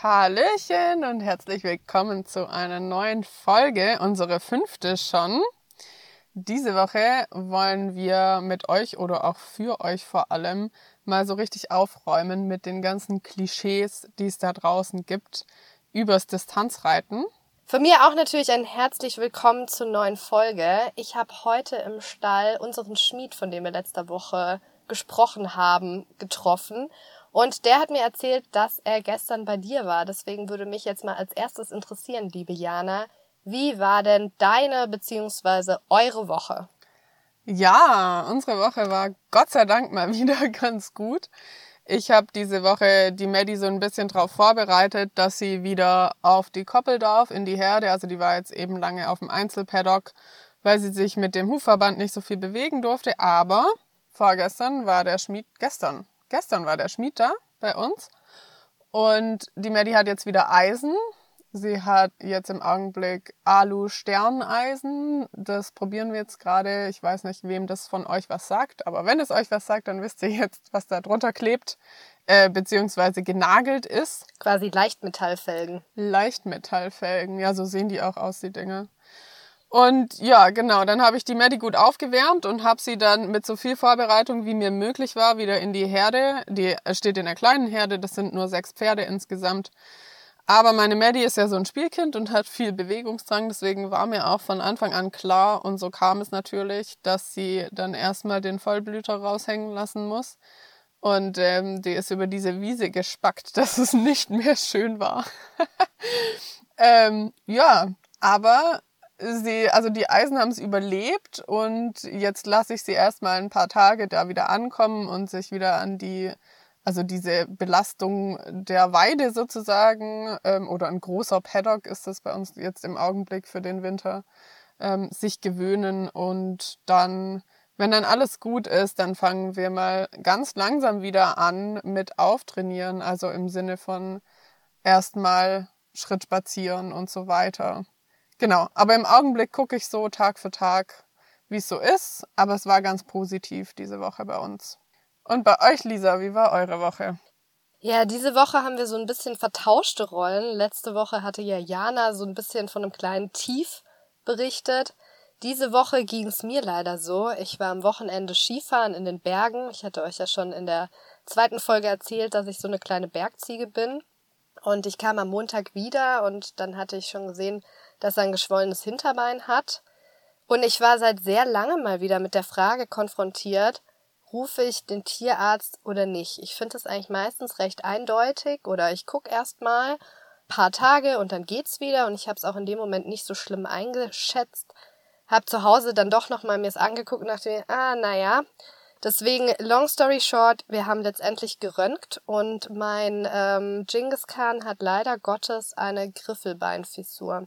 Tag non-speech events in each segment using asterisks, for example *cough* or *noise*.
Hallöchen und herzlich willkommen zu einer neuen Folge, unsere fünfte schon. Diese Woche wollen wir mit euch oder auch für euch vor allem mal so richtig aufräumen mit den ganzen Klischees, die es da draußen gibt, übers Distanzreiten. Von mir auch natürlich ein herzlich willkommen zur neuen Folge. Ich habe heute im Stall unseren Schmied, von dem wir letzte Woche gesprochen haben, getroffen. Und der hat mir erzählt, dass er gestern bei dir war. Deswegen würde mich jetzt mal als erstes interessieren, liebe Jana, wie war denn deine bzw. eure Woche? Ja, unsere Woche war Gott sei Dank mal *laughs* wieder ganz gut. Ich habe diese Woche die Maddie so ein bisschen darauf vorbereitet, dass sie wieder auf die Koppel darf, in die Herde. Also die war jetzt eben lange auf dem Einzelpaddock, weil sie sich mit dem Hufverband nicht so viel bewegen durfte. Aber vorgestern war der Schmied, gestern, gestern war der Schmied da bei uns. Und die Maddie hat jetzt wieder Eisen. Sie hat jetzt im Augenblick Alu-Sterneisen. Das probieren wir jetzt gerade. Ich weiß nicht, wem das von euch was sagt, aber wenn es euch was sagt, dann wisst ihr jetzt, was da drunter klebt, äh, beziehungsweise genagelt ist. Quasi Leichtmetallfelgen. Leichtmetallfelgen, ja, so sehen die auch aus, die Dinge. Und ja, genau, dann habe ich die Maddie gut aufgewärmt und habe sie dann mit so viel Vorbereitung, wie mir möglich war, wieder in die Herde. Die steht in der kleinen Herde, das sind nur sechs Pferde insgesamt aber meine Maddie ist ja so ein Spielkind und hat viel Bewegungsdrang, deswegen war mir auch von Anfang an klar und so kam es natürlich, dass sie dann erstmal den Vollblüter raushängen lassen muss. Und ähm, die ist über diese Wiese gespackt, *laughs* dass es nicht mehr schön war. *laughs* ähm, ja, aber sie, also die Eisen haben es überlebt und jetzt lasse ich sie erstmal ein paar Tage da wieder ankommen und sich wieder an die also diese Belastung der Weide sozusagen ähm, oder ein großer Paddock ist das bei uns jetzt im Augenblick für den Winter, ähm, sich gewöhnen und dann, wenn dann alles gut ist, dann fangen wir mal ganz langsam wieder an mit Auftrainieren, also im Sinne von erstmal Schritt spazieren und so weiter. Genau, aber im Augenblick gucke ich so Tag für Tag, wie es so ist, aber es war ganz positiv diese Woche bei uns. Und bei euch, Lisa, wie war eure Woche? Ja, diese Woche haben wir so ein bisschen vertauschte Rollen. Letzte Woche hatte ja Jana so ein bisschen von einem kleinen Tief berichtet. Diese Woche ging es mir leider so. Ich war am Wochenende Skifahren in den Bergen. Ich hatte euch ja schon in der zweiten Folge erzählt, dass ich so eine kleine Bergziege bin. Und ich kam am Montag wieder und dann hatte ich schon gesehen, dass er ein geschwollenes Hinterbein hat. Und ich war seit sehr langem mal wieder mit der Frage konfrontiert, rufe ich den Tierarzt oder nicht. Ich finde das eigentlich meistens recht eindeutig oder ich gucke erst mal paar Tage und dann geht's wieder und ich habe es auch in dem Moment nicht so schlimm eingeschätzt. Hab zu Hause dann doch noch mal mir's angeguckt und dachte mir, ah, naja. Deswegen, long story short, wir haben letztendlich geröntgt und mein ähm, Genghis Khan hat leider Gottes eine Griffelbeinfissur.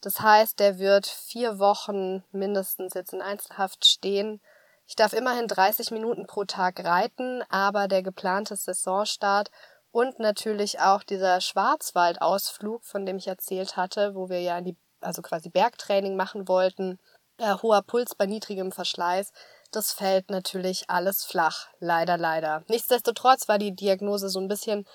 Das heißt, der wird vier Wochen mindestens jetzt in Einzelhaft stehen ich darf immerhin 30 Minuten pro Tag reiten, aber der geplante Saisonstart und natürlich auch dieser Schwarzwaldausflug, von dem ich erzählt hatte, wo wir ja in die, also quasi Bergtraining machen wollten, äh, hoher Puls bei niedrigem Verschleiß, das fällt natürlich alles flach. Leider, leider. Nichtsdestotrotz war die Diagnose so ein bisschen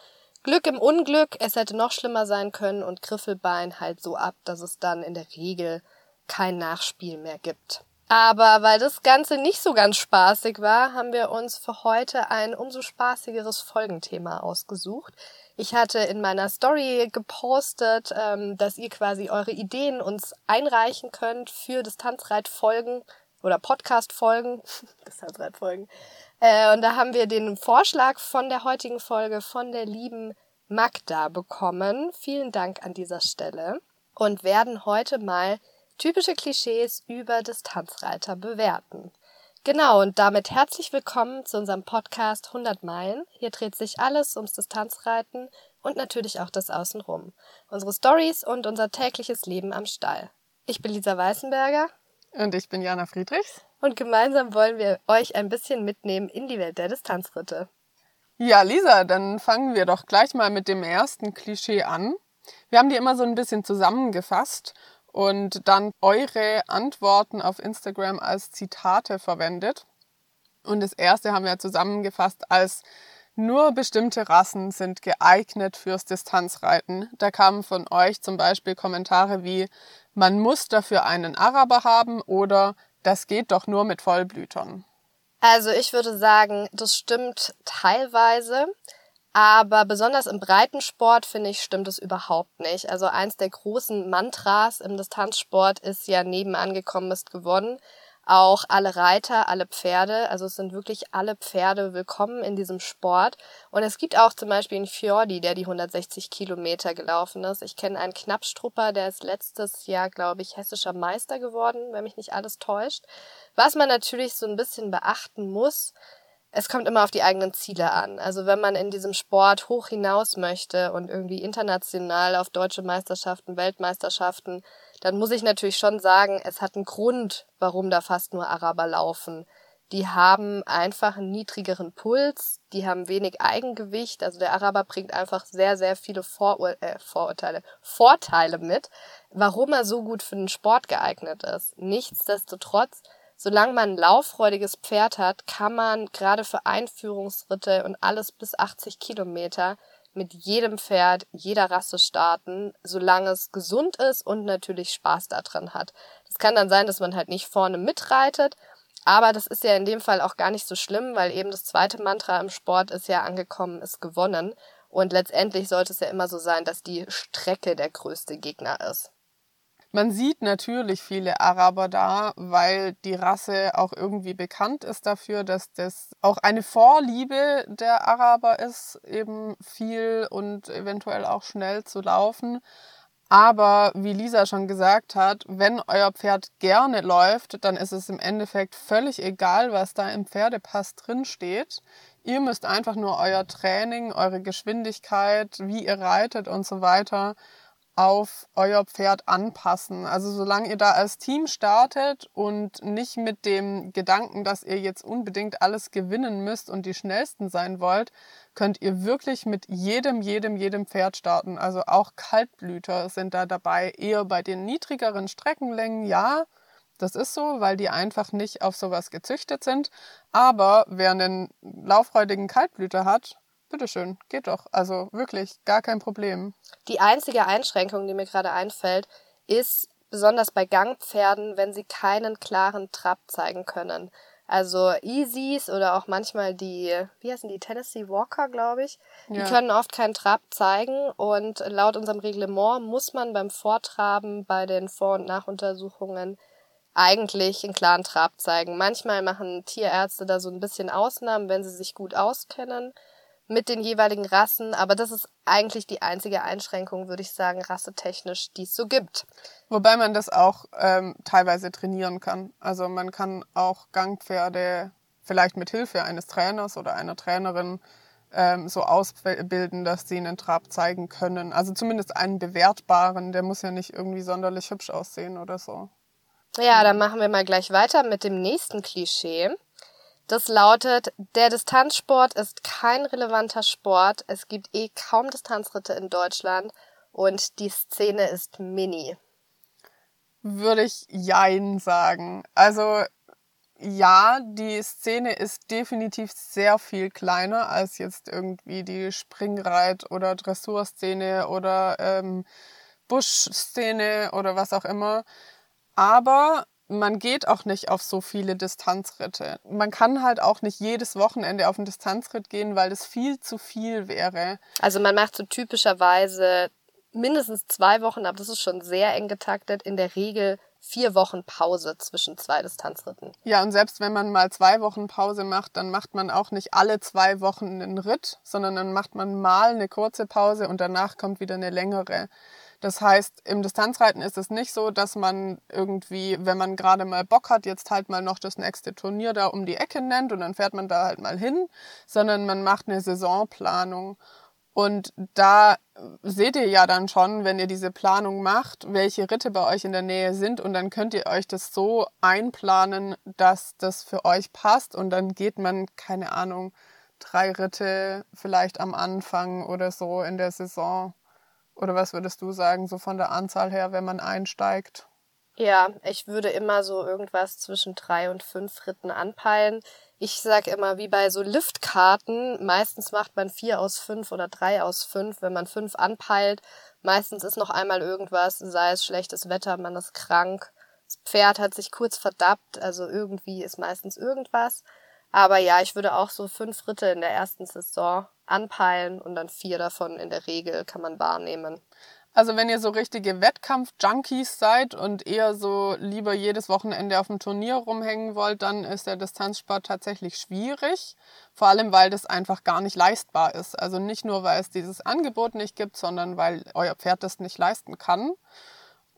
Glück im Unglück. Es hätte noch schlimmer sein können und Griffelbein halt so ab, dass es dann in der Regel kein Nachspiel mehr gibt. Aber weil das Ganze nicht so ganz spaßig war, haben wir uns für heute ein umso spaßigeres Folgenthema ausgesucht. Ich hatte in meiner Story gepostet, ähm, dass ihr quasi eure Ideen uns einreichen könnt für Distanzreitfolgen oder Podcast-Folgen. *laughs* Distanzreitfolgen. Äh, und da haben wir den Vorschlag von der heutigen Folge von der lieben Magda bekommen. Vielen Dank an dieser Stelle. Und werden heute mal typische Klischees über Distanzreiter bewerten. Genau, und damit herzlich willkommen zu unserem Podcast 100 Meilen. Hier dreht sich alles ums Distanzreiten und natürlich auch das Außenrum. Unsere Stories und unser tägliches Leben am Stall. Ich bin Lisa Weißenberger. Und ich bin Jana Friedrichs. Und gemeinsam wollen wir euch ein bisschen mitnehmen in die Welt der Distanzritte. Ja, Lisa, dann fangen wir doch gleich mal mit dem ersten Klischee an. Wir haben die immer so ein bisschen zusammengefasst und dann eure Antworten auf Instagram als Zitate verwendet. Und das erste haben wir zusammengefasst als Nur bestimmte Rassen sind geeignet fürs Distanzreiten. Da kamen von euch zum Beispiel Kommentare wie, man muss dafür einen Araber haben oder das geht doch nur mit Vollblütern. Also ich würde sagen, das stimmt teilweise. Aber besonders im Breitensport, finde ich, stimmt es überhaupt nicht. Also eins der großen Mantras im Distanzsport ist ja nebenan gekommen ist gewonnen auch alle Reiter, alle Pferde. Also es sind wirklich alle Pferde willkommen in diesem Sport. Und es gibt auch zum Beispiel einen Fjordi, der die 160 Kilometer gelaufen ist. Ich kenne einen Knappstrupper, der ist letztes Jahr, glaube ich, hessischer Meister geworden, wenn mich nicht alles täuscht. Was man natürlich so ein bisschen beachten muss, es kommt immer auf die eigenen Ziele an. Also wenn man in diesem Sport hoch hinaus möchte und irgendwie international auf deutsche Meisterschaften, Weltmeisterschaften dann muss ich natürlich schon sagen, es hat einen Grund, warum da fast nur Araber laufen. Die haben einfach einen niedrigeren Puls, die haben wenig Eigengewicht. Also der Araber bringt einfach sehr, sehr viele Vorur äh, Vorurteile, Vorteile mit, warum er so gut für den Sport geeignet ist. Nichtsdestotrotz, solange man ein lauffreudiges Pferd hat, kann man gerade für Einführungsritte und alles bis 80 Kilometer mit jedem Pferd, jeder Rasse starten, solange es gesund ist und natürlich Spaß daran hat. Das kann dann sein, dass man halt nicht vorne mitreitet, aber das ist ja in dem Fall auch gar nicht so schlimm, weil eben das zweite Mantra im Sport ist ja angekommen, ist gewonnen. Und letztendlich sollte es ja immer so sein, dass die Strecke der größte Gegner ist. Man sieht natürlich viele Araber da, weil die Rasse auch irgendwie bekannt ist dafür, dass das auch eine Vorliebe der Araber ist, eben viel und eventuell auch schnell zu laufen. Aber wie Lisa schon gesagt hat, wenn euer Pferd gerne läuft, dann ist es im Endeffekt völlig egal, was da im Pferdepass drin steht. Ihr müsst einfach nur euer Training, eure Geschwindigkeit, wie ihr reitet und so weiter auf euer Pferd anpassen. Also solange ihr da als Team startet und nicht mit dem Gedanken, dass ihr jetzt unbedingt alles gewinnen müsst und die schnellsten sein wollt, könnt ihr wirklich mit jedem, jedem, jedem Pferd starten. Also auch Kaltblüter sind da dabei, eher bei den niedrigeren Streckenlängen, ja. Das ist so, weil die einfach nicht auf sowas gezüchtet sind. Aber wer einen lauffreudigen Kaltblüter hat, bitteschön, geht doch. Also wirklich gar kein Problem. Die einzige Einschränkung, die mir gerade einfällt, ist besonders bei Gangpferden, wenn sie keinen klaren Trab zeigen können. Also Easies oder auch manchmal die, wie heißen die, Tennessee Walker, glaube ich, die ja. können oft keinen Trab zeigen und laut unserem Reglement muss man beim Vortraben bei den Vor- und Nachuntersuchungen eigentlich einen klaren Trab zeigen. Manchmal machen Tierärzte da so ein bisschen Ausnahmen, wenn sie sich gut auskennen mit den jeweiligen Rassen, aber das ist eigentlich die einzige Einschränkung, würde ich sagen, rassetechnisch, die es so gibt. Wobei man das auch ähm, teilweise trainieren kann. Also man kann auch Gangpferde vielleicht mit Hilfe eines Trainers oder einer Trainerin ähm, so ausbilden, dass sie einen Trab zeigen können. Also zumindest einen bewertbaren, der muss ja nicht irgendwie sonderlich hübsch aussehen oder so. Ja, dann machen wir mal gleich weiter mit dem nächsten Klischee. Das lautet, der Distanzsport ist kein relevanter Sport. Es gibt eh kaum Distanzritte in Deutschland und die Szene ist mini. Würde ich Jein sagen. Also ja, die Szene ist definitiv sehr viel kleiner als jetzt irgendwie die Springreit- oder Dressurszene oder ähm, Busch-Szene oder was auch immer. Aber man geht auch nicht auf so viele Distanzritte. Man kann halt auch nicht jedes Wochenende auf einen Distanzritt gehen, weil das viel zu viel wäre. Also man macht so typischerweise mindestens zwei Wochen, aber das ist schon sehr eng getaktet, in der Regel vier Wochen Pause zwischen zwei Distanzritten. Ja, und selbst wenn man mal zwei Wochen Pause macht, dann macht man auch nicht alle zwei Wochen einen Ritt, sondern dann macht man mal eine kurze Pause und danach kommt wieder eine längere. Das heißt, im Distanzreiten ist es nicht so, dass man irgendwie, wenn man gerade mal Bock hat, jetzt halt mal noch das nächste Turnier da um die Ecke nennt und dann fährt man da halt mal hin, sondern man macht eine Saisonplanung. Und da seht ihr ja dann schon, wenn ihr diese Planung macht, welche Ritte bei euch in der Nähe sind und dann könnt ihr euch das so einplanen, dass das für euch passt und dann geht man, keine Ahnung, drei Ritte vielleicht am Anfang oder so in der Saison oder was würdest du sagen, so von der Anzahl her, wenn man einsteigt? Ja, ich würde immer so irgendwas zwischen drei und fünf Ritten anpeilen. Ich sag immer, wie bei so Liftkarten, meistens macht man vier aus fünf oder drei aus fünf, wenn man fünf anpeilt. Meistens ist noch einmal irgendwas, sei es schlechtes Wetter, man ist krank, das Pferd hat sich kurz verdappt, also irgendwie ist meistens irgendwas. Aber ja, ich würde auch so fünf Ritte in der ersten Saison anpeilen und dann vier davon in der Regel kann man wahrnehmen. Also wenn ihr so richtige Wettkampf-Junkies seid und eher so lieber jedes Wochenende auf dem Turnier rumhängen wollt, dann ist der Distanzsport tatsächlich schwierig. Vor allem, weil das einfach gar nicht leistbar ist. Also nicht nur, weil es dieses Angebot nicht gibt, sondern weil euer Pferd das nicht leisten kann.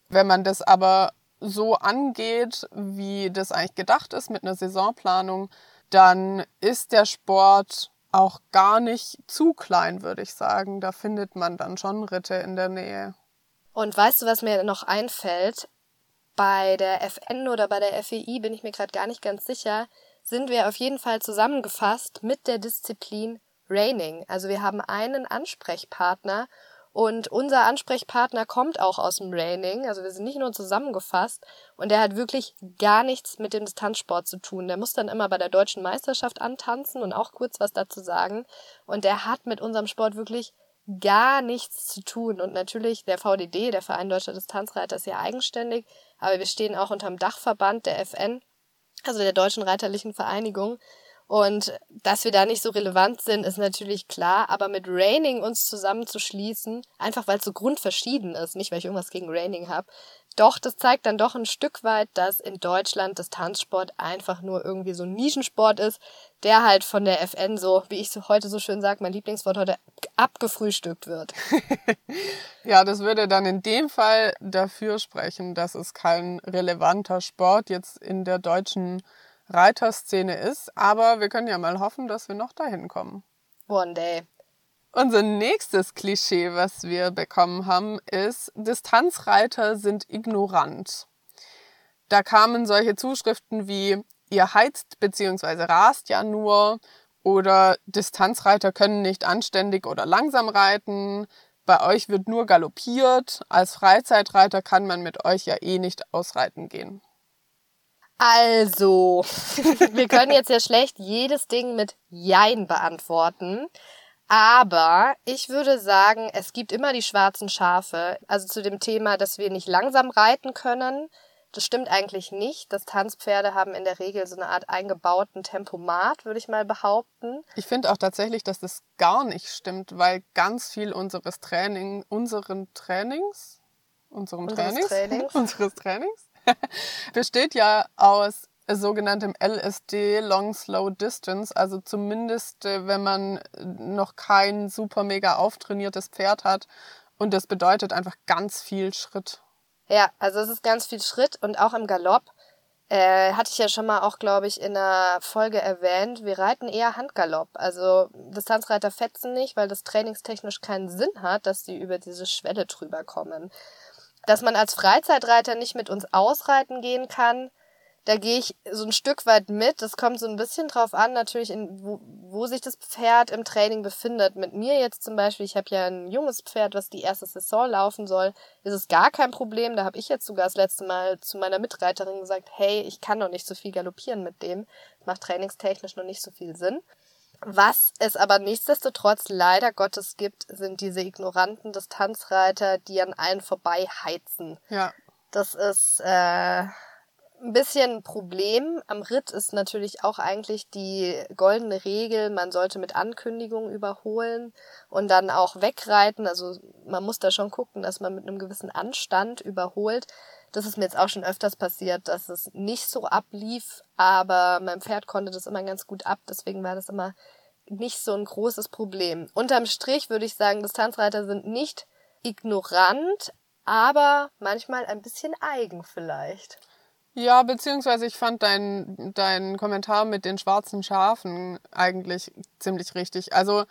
Wenn man das aber so angeht, wie das eigentlich gedacht ist mit einer Saisonplanung, dann ist der Sport auch gar nicht zu klein, würde ich sagen. Da findet man dann schon Ritte in der Nähe. Und weißt du, was mir noch einfällt? Bei der FN oder bei der FEI bin ich mir gerade gar nicht ganz sicher, sind wir auf jeden Fall zusammengefasst mit der Disziplin Raining. Also wir haben einen Ansprechpartner und unser Ansprechpartner kommt auch aus dem Raining, also wir sind nicht nur zusammengefasst und der hat wirklich gar nichts mit dem Distanzsport zu tun. Der muss dann immer bei der deutschen Meisterschaft antanzen und auch kurz was dazu sagen. Und der hat mit unserem Sport wirklich gar nichts zu tun. Und natürlich der VDD, der Verein Deutscher Distanzreiter, ist ja eigenständig, aber wir stehen auch unter dem Dachverband der FN, also der Deutschen Reiterlichen Vereinigung. Und dass wir da nicht so relevant sind, ist natürlich klar, aber mit Raining uns zusammenzuschließen, einfach weil es so grundverschieden ist, nicht weil ich irgendwas gegen Raining habe, doch, das zeigt dann doch ein Stück weit, dass in Deutschland das Tanzsport einfach nur irgendwie so ein Nischensport ist, der halt von der FN so, wie ich so heute so schön sage, mein Lieblingswort heute, abgefrühstückt wird. *laughs* ja, das würde dann in dem Fall dafür sprechen, dass es kein relevanter Sport jetzt in der deutschen Reiterszene ist. Aber wir können ja mal hoffen, dass wir noch dahin kommen. One day. Unser nächstes Klischee, was wir bekommen haben, ist, Distanzreiter sind ignorant. Da kamen solche Zuschriften wie, ihr heizt bzw. rast ja nur oder Distanzreiter können nicht anständig oder langsam reiten, bei euch wird nur galoppiert, als Freizeitreiter kann man mit euch ja eh nicht ausreiten gehen. Also, *laughs* wir können jetzt ja schlecht jedes Ding mit Jein beantworten. Aber ich würde sagen, es gibt immer die schwarzen Schafe. Also zu dem Thema, dass wir nicht langsam reiten können. Das stimmt eigentlich nicht. Das Tanzpferde haben in der Regel so eine Art eingebauten Tempomat, würde ich mal behaupten. Ich finde auch tatsächlich, dass das gar nicht stimmt, weil ganz viel unseres Training, unseren Trainings, unserem Trainings, Trainings. *laughs* unseres Trainings *laughs* besteht ja aus sogenanntem LSD, Long Slow Distance, also zumindest äh, wenn man noch kein super mega auftrainiertes Pferd hat und das bedeutet einfach ganz viel Schritt. Ja, also es ist ganz viel Schritt und auch im Galopp äh, hatte ich ja schon mal auch, glaube ich, in einer Folge erwähnt, wir reiten eher Handgalopp. Also Distanzreiter fetzen nicht, weil das trainingstechnisch keinen Sinn hat, dass die über diese Schwelle drüber kommen. Dass man als Freizeitreiter nicht mit uns ausreiten gehen kann, da gehe ich so ein Stück weit mit. Das kommt so ein bisschen drauf an, natürlich, in, wo, wo sich das Pferd im Training befindet. Mit mir jetzt zum Beispiel, ich habe ja ein junges Pferd, was die erste Saison laufen soll, ist es gar kein Problem. Da habe ich jetzt sogar das letzte Mal zu meiner Mitreiterin gesagt, hey, ich kann noch nicht so viel galoppieren mit dem. Macht trainingstechnisch noch nicht so viel Sinn. Was es aber nichtsdestotrotz leider Gottes gibt, sind diese ignoranten Distanzreiter, die an allen vorbei heizen. Ja. Das ist äh, ein bisschen ein Problem. Am Ritt ist natürlich auch eigentlich die goldene Regel, man sollte mit Ankündigung überholen und dann auch wegreiten. Also man muss da schon gucken, dass man mit einem gewissen Anstand überholt. Das ist mir jetzt auch schon öfters passiert, dass es nicht so ablief, aber mein Pferd konnte das immer ganz gut ab, deswegen war das immer nicht so ein großes Problem. Unterm Strich würde ich sagen, Distanzreiter sind nicht ignorant, aber manchmal ein bisschen eigen vielleicht. Ja, beziehungsweise ich fand deinen dein Kommentar mit den schwarzen Schafen eigentlich ziemlich richtig. Also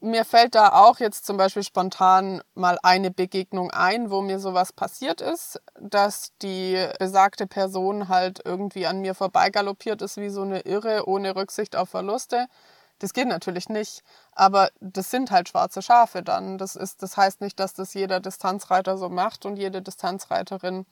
mir fällt da auch jetzt zum Beispiel spontan mal eine Begegnung ein, wo mir sowas passiert ist, dass die besagte Person halt irgendwie an mir vorbeigaloppiert ist wie so eine Irre ohne Rücksicht auf Verluste. Das geht natürlich nicht, aber das sind halt schwarze Schafe dann. Das ist, das heißt nicht, dass das jeder Distanzreiter so macht und jede Distanzreiterin.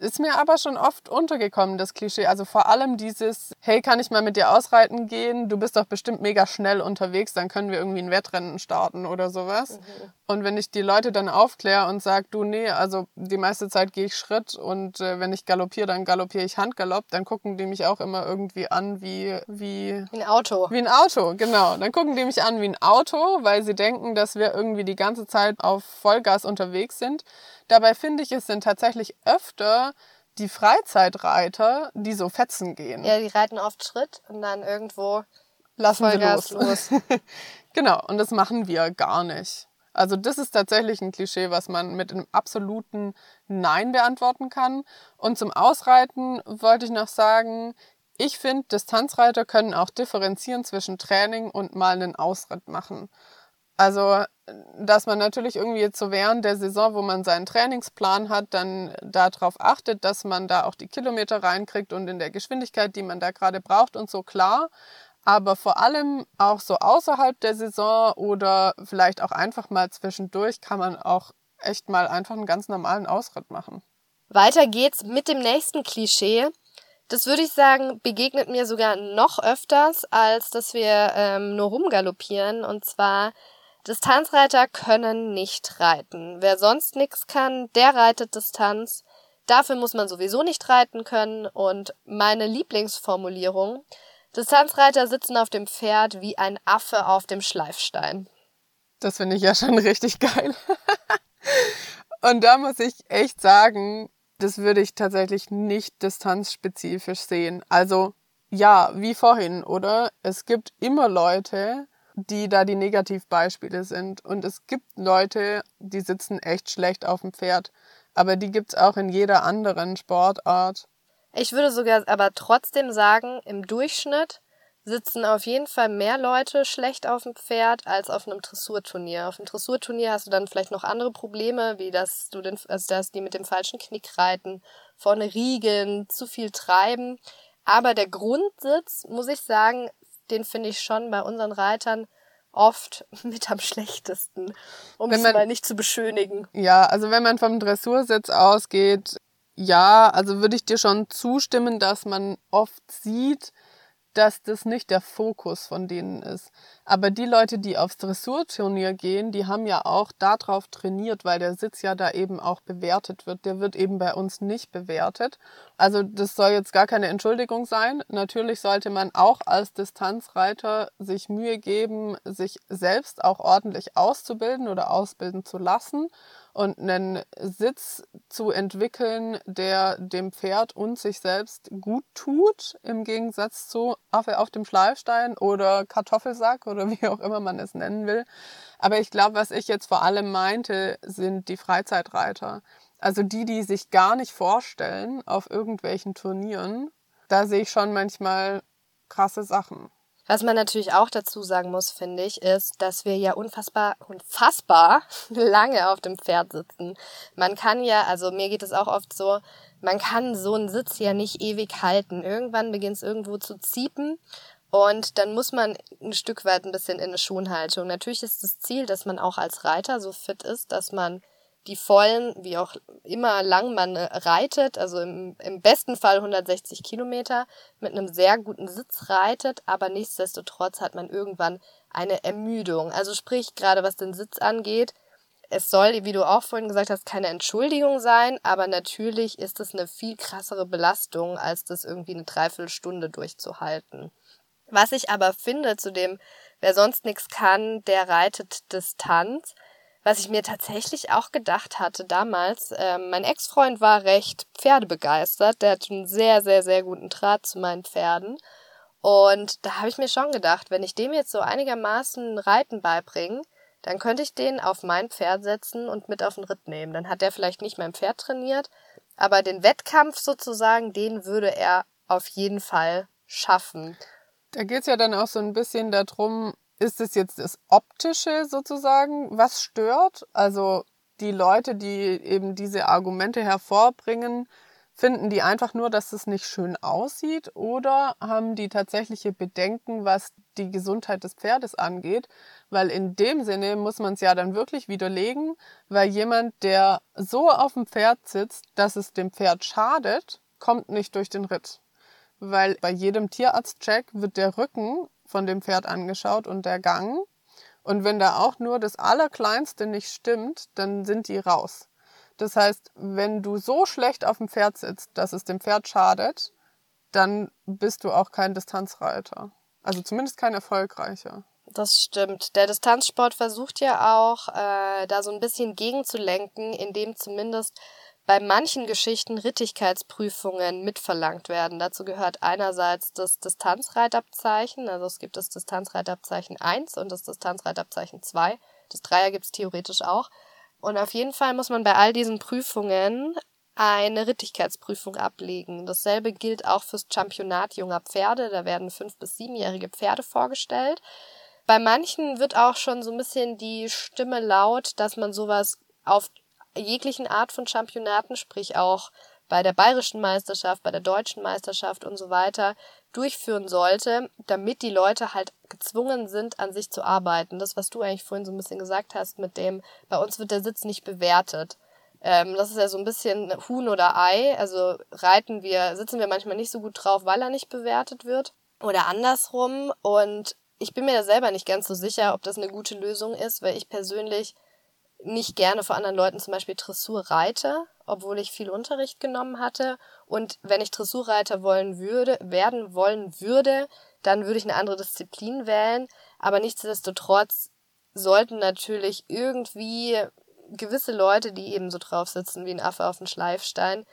Ist mir aber schon oft untergekommen, das Klischee. Also vor allem dieses, hey, kann ich mal mit dir ausreiten gehen? Du bist doch bestimmt mega schnell unterwegs, dann können wir irgendwie ein Wettrennen starten oder sowas. Mhm. Und wenn ich die Leute dann aufkläre und sage, du, nee, also die meiste Zeit gehe ich Schritt und äh, wenn ich galoppiere, dann galoppiere ich Handgalopp, dann gucken die mich auch immer irgendwie an wie, wie... Wie ein Auto. Wie ein Auto, genau. Dann gucken die mich an wie ein Auto, weil sie denken, dass wir irgendwie die ganze Zeit auf Vollgas unterwegs sind. Dabei finde ich, es sind tatsächlich öfter die Freizeitreiter, die so fetzen gehen. Ja, die reiten oft Schritt und dann irgendwo lassen Vollgas sie los. los. *laughs* genau, und das machen wir gar nicht. Also das ist tatsächlich ein Klischee, was man mit einem absoluten Nein beantworten kann. Und zum Ausreiten wollte ich noch sagen, ich finde, Distanzreiter können auch differenzieren zwischen Training und mal einen Ausritt machen. Also, dass man natürlich irgendwie jetzt so während der Saison, wo man seinen Trainingsplan hat, dann darauf achtet, dass man da auch die Kilometer reinkriegt und in der Geschwindigkeit, die man da gerade braucht und so klar. Aber vor allem auch so außerhalb der Saison oder vielleicht auch einfach mal zwischendurch kann man auch echt mal einfach einen ganz normalen Ausritt machen. Weiter geht's mit dem nächsten Klischee. Das würde ich sagen, begegnet mir sogar noch öfters, als dass wir ähm, nur rumgaloppieren. Und zwar Distanzreiter können nicht reiten. Wer sonst nichts kann, der reitet Distanz. Dafür muss man sowieso nicht reiten können. Und meine Lieblingsformulierung, Distanzreiter sitzen auf dem Pferd wie ein Affe auf dem Schleifstein. Das finde ich ja schon *laughs* richtig geil. Und da muss ich echt sagen, das würde ich tatsächlich nicht distanzspezifisch sehen. Also ja, wie vorhin, oder? Es gibt immer Leute, die da die Negativbeispiele sind. Und es gibt Leute, die sitzen echt schlecht auf dem Pferd. Aber die gibt's auch in jeder anderen Sportart. Ich würde sogar aber trotzdem sagen, im Durchschnitt sitzen auf jeden Fall mehr Leute schlecht auf dem Pferd als auf einem Dressurturnier. Auf einem Dressurturnier hast du dann vielleicht noch andere Probleme, wie dass du den, also dass die mit dem falschen Knick reiten, vorne riegeln, zu viel treiben. Aber der Grundsitz, muss ich sagen, den finde ich schon bei unseren Reitern oft *laughs* mit am schlechtesten, um wenn es mal nicht zu beschönigen. Ja, also wenn man vom Dressursitz ausgeht, ja, also würde ich dir schon zustimmen, dass man oft sieht, dass das nicht der Fokus von denen ist. Aber die Leute, die aufs Dressurturnier gehen, die haben ja auch darauf trainiert, weil der Sitz ja da eben auch bewertet wird. Der wird eben bei uns nicht bewertet. Also das soll jetzt gar keine Entschuldigung sein. Natürlich sollte man auch als Distanzreiter sich Mühe geben, sich selbst auch ordentlich auszubilden oder ausbilden zu lassen und einen Sitz zu entwickeln, der dem Pferd und sich selbst gut tut, im Gegensatz zu Affe auf dem Schleifstein oder Kartoffelsack oder wie auch immer man es nennen will. Aber ich glaube, was ich jetzt vor allem meinte, sind die Freizeitreiter. Also die, die sich gar nicht vorstellen auf irgendwelchen Turnieren. Da sehe ich schon manchmal krasse Sachen. Was man natürlich auch dazu sagen muss, finde ich, ist, dass wir ja unfassbar, unfassbar *laughs* lange auf dem Pferd sitzen. Man kann ja, also mir geht es auch oft so, man kann so einen Sitz ja nicht ewig halten. Irgendwann beginnt es irgendwo zu ziepen und dann muss man ein Stück weit ein bisschen in eine Schonhaltung. Natürlich ist das Ziel, dass man auch als Reiter so fit ist, dass man die vollen, wie auch immer lang man äh, reitet, also im, im besten Fall 160 Kilometer mit einem sehr guten Sitz reitet, aber nichtsdestotrotz hat man irgendwann eine Ermüdung. Also sprich, gerade was den Sitz angeht, es soll, wie du auch vorhin gesagt hast, keine Entschuldigung sein, aber natürlich ist es eine viel krassere Belastung, als das irgendwie eine Dreiviertelstunde durchzuhalten. Was ich aber finde zu dem, wer sonst nichts kann, der reitet Distanz, was ich mir tatsächlich auch gedacht hatte damals, äh, mein Ex-Freund war recht pferdebegeistert. Der hat einen sehr, sehr, sehr guten Draht zu meinen Pferden. Und da habe ich mir schon gedacht, wenn ich dem jetzt so einigermaßen Reiten beibringe, dann könnte ich den auf mein Pferd setzen und mit auf den Ritt nehmen. Dann hat er vielleicht nicht mein Pferd trainiert, aber den Wettkampf sozusagen, den würde er auf jeden Fall schaffen. Da geht es ja dann auch so ein bisschen darum, ist es jetzt das Optische sozusagen, was stört? Also die Leute, die eben diese Argumente hervorbringen, Finden die einfach nur, dass es nicht schön aussieht oder haben die tatsächliche Bedenken, was die Gesundheit des Pferdes angeht? Weil in dem Sinne muss man es ja dann wirklich widerlegen, weil jemand, der so auf dem Pferd sitzt, dass es dem Pferd schadet, kommt nicht durch den Ritt. Weil bei jedem Tierarztcheck wird der Rücken von dem Pferd angeschaut und der Gang. Und wenn da auch nur das Allerkleinste nicht stimmt, dann sind die raus. Das heißt, wenn du so schlecht auf dem Pferd sitzt, dass es dem Pferd schadet, dann bist du auch kein Distanzreiter. Also zumindest kein erfolgreicher. Das stimmt. Der Distanzsport versucht ja auch, äh, da so ein bisschen gegenzulenken, indem zumindest bei manchen Geschichten Rittigkeitsprüfungen mitverlangt werden. Dazu gehört einerseits das Distanzreitabzeichen, also es gibt das Distanzreitabzeichen 1 und das Distanzreitabzeichen 2. Das Dreier gibt es theoretisch auch. Und auf jeden Fall muss man bei all diesen Prüfungen eine Rittigkeitsprüfung ablegen. Dasselbe gilt auch fürs Championat junger Pferde. Da werden fünf- bis siebenjährige Pferde vorgestellt. Bei manchen wird auch schon so ein bisschen die Stimme laut, dass man sowas auf jeglichen Art von Championaten, sprich auch bei der bayerischen Meisterschaft, bei der deutschen Meisterschaft und so weiter durchführen sollte, damit die Leute halt gezwungen sind, an sich zu arbeiten. Das, was du eigentlich vorhin so ein bisschen gesagt hast, mit dem, bei uns wird der Sitz nicht bewertet. Ähm, das ist ja so ein bisschen Huhn oder Ei. Also reiten wir, sitzen wir manchmal nicht so gut drauf, weil er nicht bewertet wird. Oder andersrum. Und ich bin mir da selber nicht ganz so sicher, ob das eine gute Lösung ist, weil ich persönlich nicht gerne vor anderen Leuten zum Beispiel Dressur reite, obwohl ich viel Unterricht genommen hatte. Und wenn ich Dressurreiter wollen würde, werden wollen würde, dann würde ich eine andere Disziplin wählen. Aber nichtsdestotrotz sollten natürlich irgendwie gewisse Leute, die eben so drauf sitzen wie ein Affe auf dem Schleifstein,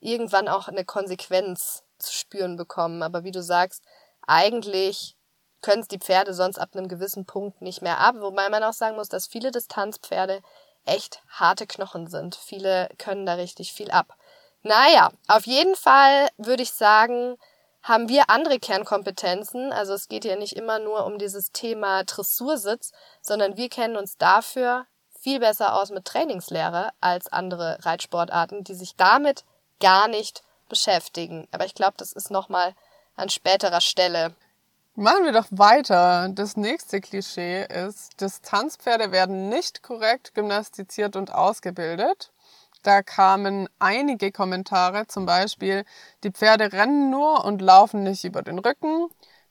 irgendwann auch eine Konsequenz zu spüren bekommen. Aber wie du sagst, eigentlich können es die Pferde sonst ab einem gewissen Punkt nicht mehr ab. Wobei man auch sagen muss, dass viele Distanzpferde echt harte Knochen sind. Viele können da richtig viel ab. Naja, auf jeden Fall würde ich sagen, haben wir andere Kernkompetenzen. Also es geht ja nicht immer nur um dieses Thema Dressursitz, sondern wir kennen uns dafür viel besser aus mit Trainingslehre als andere Reitsportarten, die sich damit gar nicht beschäftigen. Aber ich glaube, das ist nochmal an späterer Stelle. Machen wir doch weiter. Das nächste Klischee ist, Distanzpferde werden nicht korrekt gymnastiziert und ausgebildet. Da kamen einige Kommentare, zum Beispiel, die Pferde rennen nur und laufen nicht über den Rücken.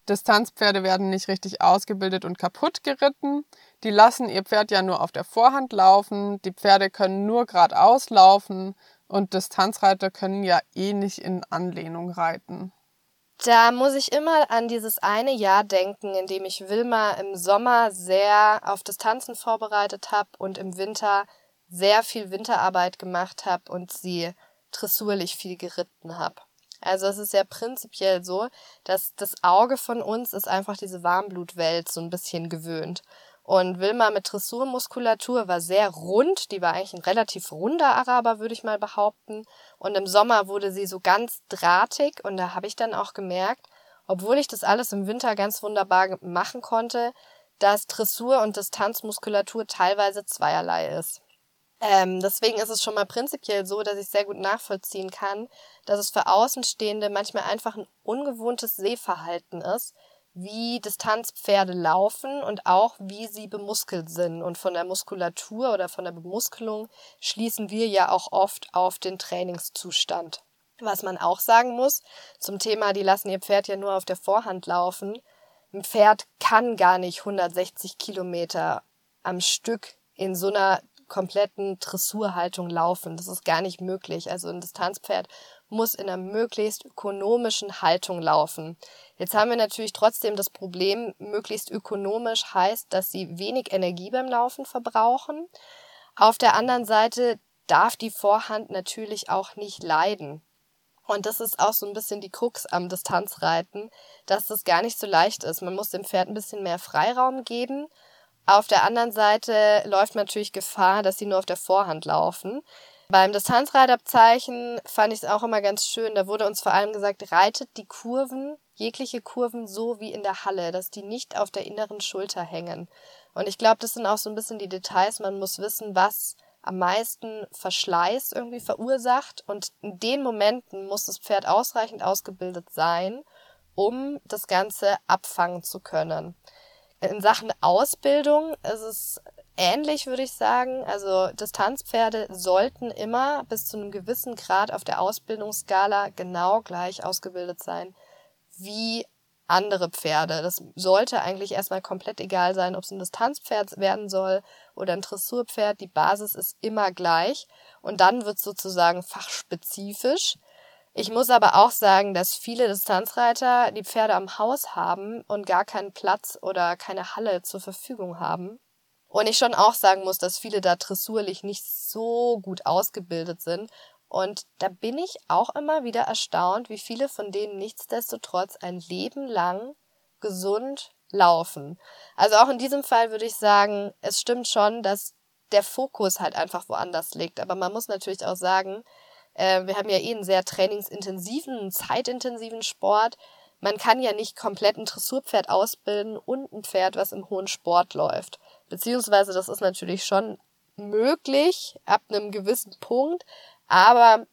Distanzpferde werden nicht richtig ausgebildet und kaputt geritten. Die lassen ihr Pferd ja nur auf der Vorhand laufen. Die Pferde können nur geradeaus laufen. Und Distanzreiter können ja eh nicht in Anlehnung reiten. Da muss ich immer an dieses eine Jahr denken, in dem ich Wilma im Sommer sehr auf Distanzen vorbereitet habe und im Winter sehr viel Winterarbeit gemacht habe und sie dressurlich viel geritten habe. Also es ist ja prinzipiell so, dass das Auge von uns ist einfach diese Warmblutwelt so ein bisschen gewöhnt. Und Wilma mit Dressurmuskulatur war sehr rund. Die war eigentlich ein relativ runder Araber, würde ich mal behaupten. Und im Sommer wurde sie so ganz drahtig. Und da habe ich dann auch gemerkt, obwohl ich das alles im Winter ganz wunderbar machen konnte, dass Dressur und Distanzmuskulatur teilweise zweierlei ist. Ähm, deswegen ist es schon mal prinzipiell so, dass ich sehr gut nachvollziehen kann, dass es für Außenstehende manchmal einfach ein ungewohntes Sehverhalten ist, wie Distanzpferde laufen und auch wie sie bemuskelt sind. Und von der Muskulatur oder von der Bemuskelung schließen wir ja auch oft auf den Trainingszustand. Was man auch sagen muss zum Thema, die lassen ihr Pferd ja nur auf der Vorhand laufen. Ein Pferd kann gar nicht 160 Kilometer am Stück in so einer kompletten Dressurhaltung laufen. Das ist gar nicht möglich. Also ein Distanzpferd muss in einer möglichst ökonomischen Haltung laufen. Jetzt haben wir natürlich trotzdem das Problem, möglichst ökonomisch heißt, dass sie wenig Energie beim Laufen verbrauchen. Auf der anderen Seite darf die Vorhand natürlich auch nicht leiden. Und das ist auch so ein bisschen die Krux am Distanzreiten, dass das gar nicht so leicht ist. Man muss dem Pferd ein bisschen mehr Freiraum geben auf der anderen Seite läuft natürlich Gefahr, dass sie nur auf der Vorhand laufen. Beim Distanzreitabzeichen fand ich es auch immer ganz schön. Da wurde uns vor allem gesagt, reitet die Kurven, jegliche Kurven so wie in der Halle, dass die nicht auf der inneren Schulter hängen. Und ich glaube, das sind auch so ein bisschen die Details. Man muss wissen, was am meisten Verschleiß irgendwie verursacht. Und in den Momenten muss das Pferd ausreichend ausgebildet sein, um das Ganze abfangen zu können. In Sachen Ausbildung ist es ähnlich, würde ich sagen. Also Distanzpferde sollten immer bis zu einem gewissen Grad auf der Ausbildungsskala genau gleich ausgebildet sein wie andere Pferde. Das sollte eigentlich erstmal komplett egal sein, ob es ein Distanzpferd werden soll oder ein Dressurpferd. Die Basis ist immer gleich und dann wird sozusagen fachspezifisch. Ich muss aber auch sagen, dass viele Distanzreiter die Pferde am Haus haben und gar keinen Platz oder keine Halle zur Verfügung haben. Und ich schon auch sagen muss, dass viele da dressurlich nicht so gut ausgebildet sind. Und da bin ich auch immer wieder erstaunt, wie viele von denen nichtsdestotrotz ein Leben lang gesund laufen. Also auch in diesem Fall würde ich sagen, es stimmt schon, dass der Fokus halt einfach woanders liegt. Aber man muss natürlich auch sagen, äh, wir haben ja eh einen sehr trainingsintensiven, zeitintensiven Sport. Man kann ja nicht komplett ein Dressurpferd ausbilden und ein Pferd, was im hohen Sport läuft. Beziehungsweise das ist natürlich schon möglich ab einem gewissen Punkt, aber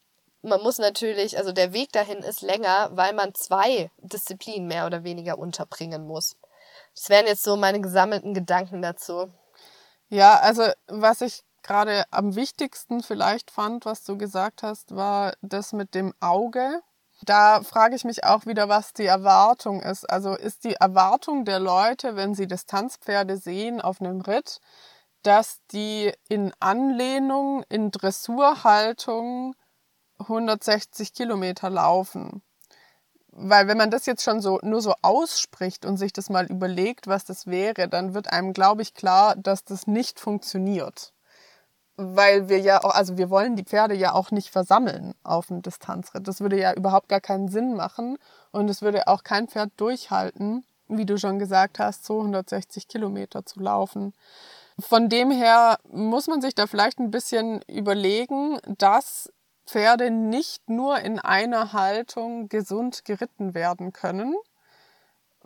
man muss natürlich, also der Weg dahin ist länger, weil man zwei Disziplinen mehr oder weniger unterbringen muss. Das wären jetzt so meine gesammelten Gedanken dazu. Ja, also was ich gerade am wichtigsten vielleicht fand, was du gesagt hast, war das mit dem Auge. Da frage ich mich auch wieder, was die Erwartung ist. Also ist die Erwartung der Leute, wenn sie Distanzpferde sehen auf einem Ritt, dass die in Anlehnung, in Dressurhaltung 160 Kilometer laufen. Weil wenn man das jetzt schon so nur so ausspricht und sich das mal überlegt, was das wäre, dann wird einem, glaube ich, klar, dass das nicht funktioniert weil wir ja auch, also wir wollen die Pferde ja auch nicht versammeln auf dem Distanzritt. Das würde ja überhaupt gar keinen Sinn machen und es würde auch kein Pferd durchhalten, wie du schon gesagt hast, 260 Kilometer zu laufen. Von dem her muss man sich da vielleicht ein bisschen überlegen, dass Pferde nicht nur in einer Haltung gesund geritten werden können,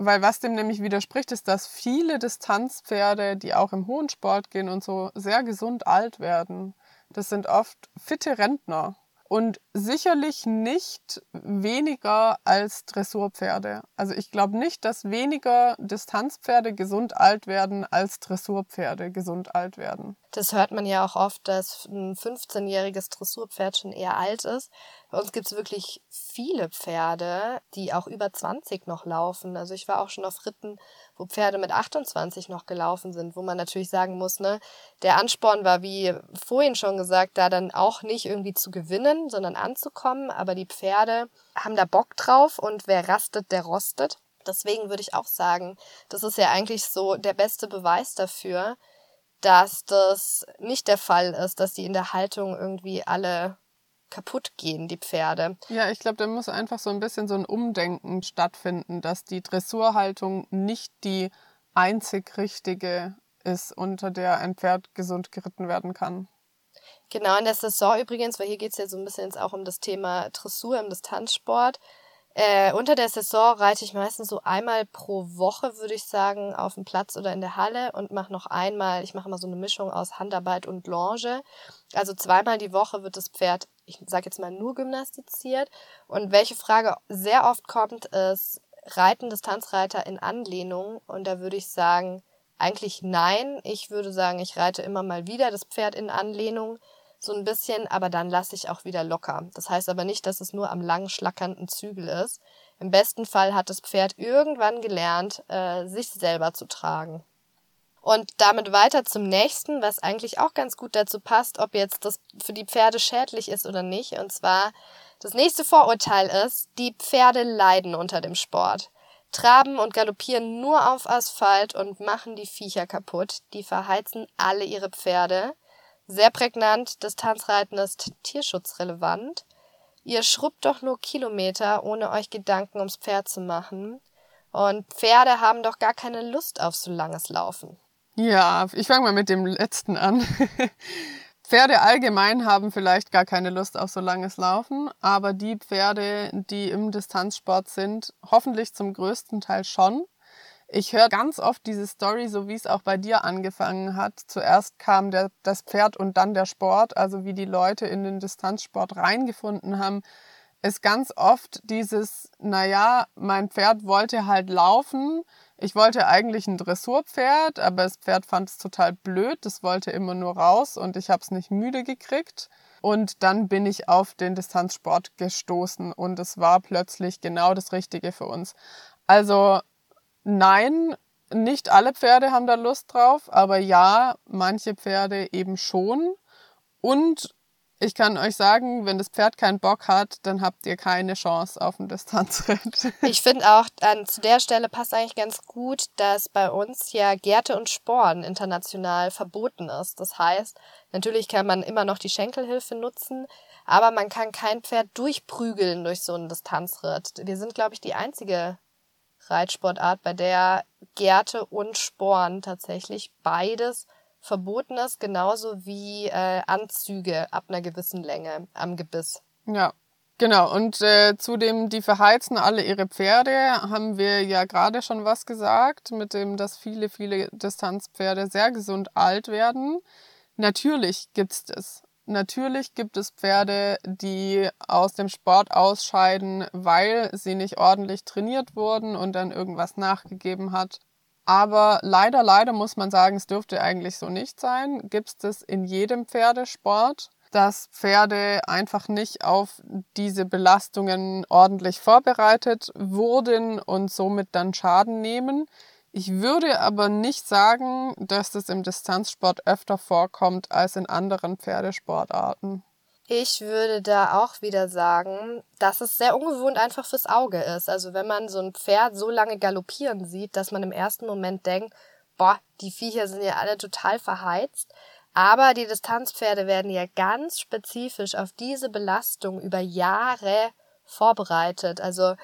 weil was dem nämlich widerspricht, ist, dass viele Distanzpferde, die auch im hohen Sport gehen und so, sehr gesund alt werden. Das sind oft fitte Rentner und sicherlich nicht weniger als Dressurpferde. Also ich glaube nicht, dass weniger Distanzpferde gesund alt werden als Dressurpferde gesund alt werden. Das hört man ja auch oft, dass ein 15-jähriges Dressurpferd schon eher alt ist. Bei uns gibt es wirklich viele Pferde, die auch über 20 noch laufen. Also ich war auch schon auf Ritten, wo Pferde mit 28 noch gelaufen sind, wo man natürlich sagen muss, ne, der Ansporn war, wie vorhin schon gesagt, da dann auch nicht irgendwie zu gewinnen, sondern anzukommen. Aber die Pferde haben da Bock drauf und wer rastet, der rostet. Deswegen würde ich auch sagen, das ist ja eigentlich so der beste Beweis dafür, dass das nicht der Fall ist, dass die in der Haltung irgendwie alle kaputt gehen, die Pferde. Ja, ich glaube, da muss einfach so ein bisschen so ein Umdenken stattfinden, dass die Dressurhaltung nicht die einzig richtige ist, unter der ein Pferd gesund geritten werden kann. Genau, in der Saison übrigens, weil hier geht es ja so ein bisschen jetzt auch um das Thema Dressur im Distanzsport. Äh, unter der Saison reite ich meistens so einmal pro Woche, würde ich sagen, auf dem Platz oder in der Halle und mache noch einmal, ich mache immer so eine Mischung aus Handarbeit und Longe. Also zweimal die Woche wird das Pferd, ich sage jetzt mal, nur gymnastiziert. Und welche Frage sehr oft kommt, ist, reiten Distanzreiter in Anlehnung? Und da würde ich sagen, eigentlich nein. Ich würde sagen, ich reite immer mal wieder das Pferd in Anlehnung so ein bisschen, aber dann lasse ich auch wieder locker. Das heißt aber nicht, dass es nur am lang schlackernden Zügel ist. Im besten Fall hat das Pferd irgendwann gelernt, äh, sich selber zu tragen. Und damit weiter zum nächsten, was eigentlich auch ganz gut dazu passt, ob jetzt das für die Pferde schädlich ist oder nicht. Und zwar, das nächste Vorurteil ist, die Pferde leiden unter dem Sport. Traben und galoppieren nur auf Asphalt und machen die Viecher kaputt. Die verheizen alle ihre Pferde. Sehr prägnant, Distanzreiten ist tierschutzrelevant. Ihr schrubbt doch nur Kilometer, ohne euch Gedanken ums Pferd zu machen. Und Pferde haben doch gar keine Lust auf so langes Laufen. Ja, ich fange mal mit dem letzten an. *laughs* Pferde allgemein haben vielleicht gar keine Lust auf so langes Laufen, aber die Pferde, die im Distanzsport sind, hoffentlich zum größten Teil schon. Ich höre ganz oft diese Story, so wie es auch bei dir angefangen hat. Zuerst kam der, das Pferd und dann der Sport, also wie die Leute in den Distanzsport reingefunden haben, ist ganz oft dieses, naja, mein Pferd wollte halt laufen. Ich wollte eigentlich ein Dressurpferd, aber das Pferd fand es total blöd. Das wollte immer nur raus und ich habe es nicht müde gekriegt. Und dann bin ich auf den Distanzsport gestoßen und es war plötzlich genau das Richtige für uns. Also nein, nicht alle Pferde haben da Lust drauf, aber ja, manche Pferde eben schon. Und ich kann euch sagen, wenn das Pferd keinen Bock hat, dann habt ihr keine Chance auf ein Distanzritt. *laughs* Ich finde auch, an, zu der Stelle passt eigentlich ganz gut, dass bei uns ja Gärte und Sporen international verboten ist. Das heißt, natürlich kann man immer noch die Schenkelhilfe nutzen, aber man kann kein Pferd durchprügeln durch so einen Distanzritt. Wir sind, glaube ich, die einzige Reitsportart, bei der Gärte und Sporen tatsächlich beides verboten ist, genauso wie äh, Anzüge ab einer gewissen Länge am Gebiss. Ja, genau. Und äh, zudem, die verheizen alle ihre Pferde, haben wir ja gerade schon was gesagt, mit dem, dass viele, viele Distanzpferde sehr gesund alt werden. Natürlich gibt's das. Natürlich gibt es Pferde, die aus dem Sport ausscheiden, weil sie nicht ordentlich trainiert wurden und dann irgendwas nachgegeben hat. Aber leider, leider muss man sagen, es dürfte eigentlich so nicht sein. Gibt es in jedem Pferdesport, dass Pferde einfach nicht auf diese Belastungen ordentlich vorbereitet wurden und somit dann Schaden nehmen. Ich würde aber nicht sagen, dass das im Distanzsport öfter vorkommt als in anderen Pferdesportarten. Ich würde da auch wieder sagen, dass es sehr ungewohnt einfach fürs Auge ist. Also wenn man so ein Pferd so lange galoppieren sieht, dass man im ersten Moment denkt, boah, die Viecher sind ja alle total verheizt. Aber die Distanzpferde werden ja ganz spezifisch auf diese Belastung über Jahre vorbereitet. Also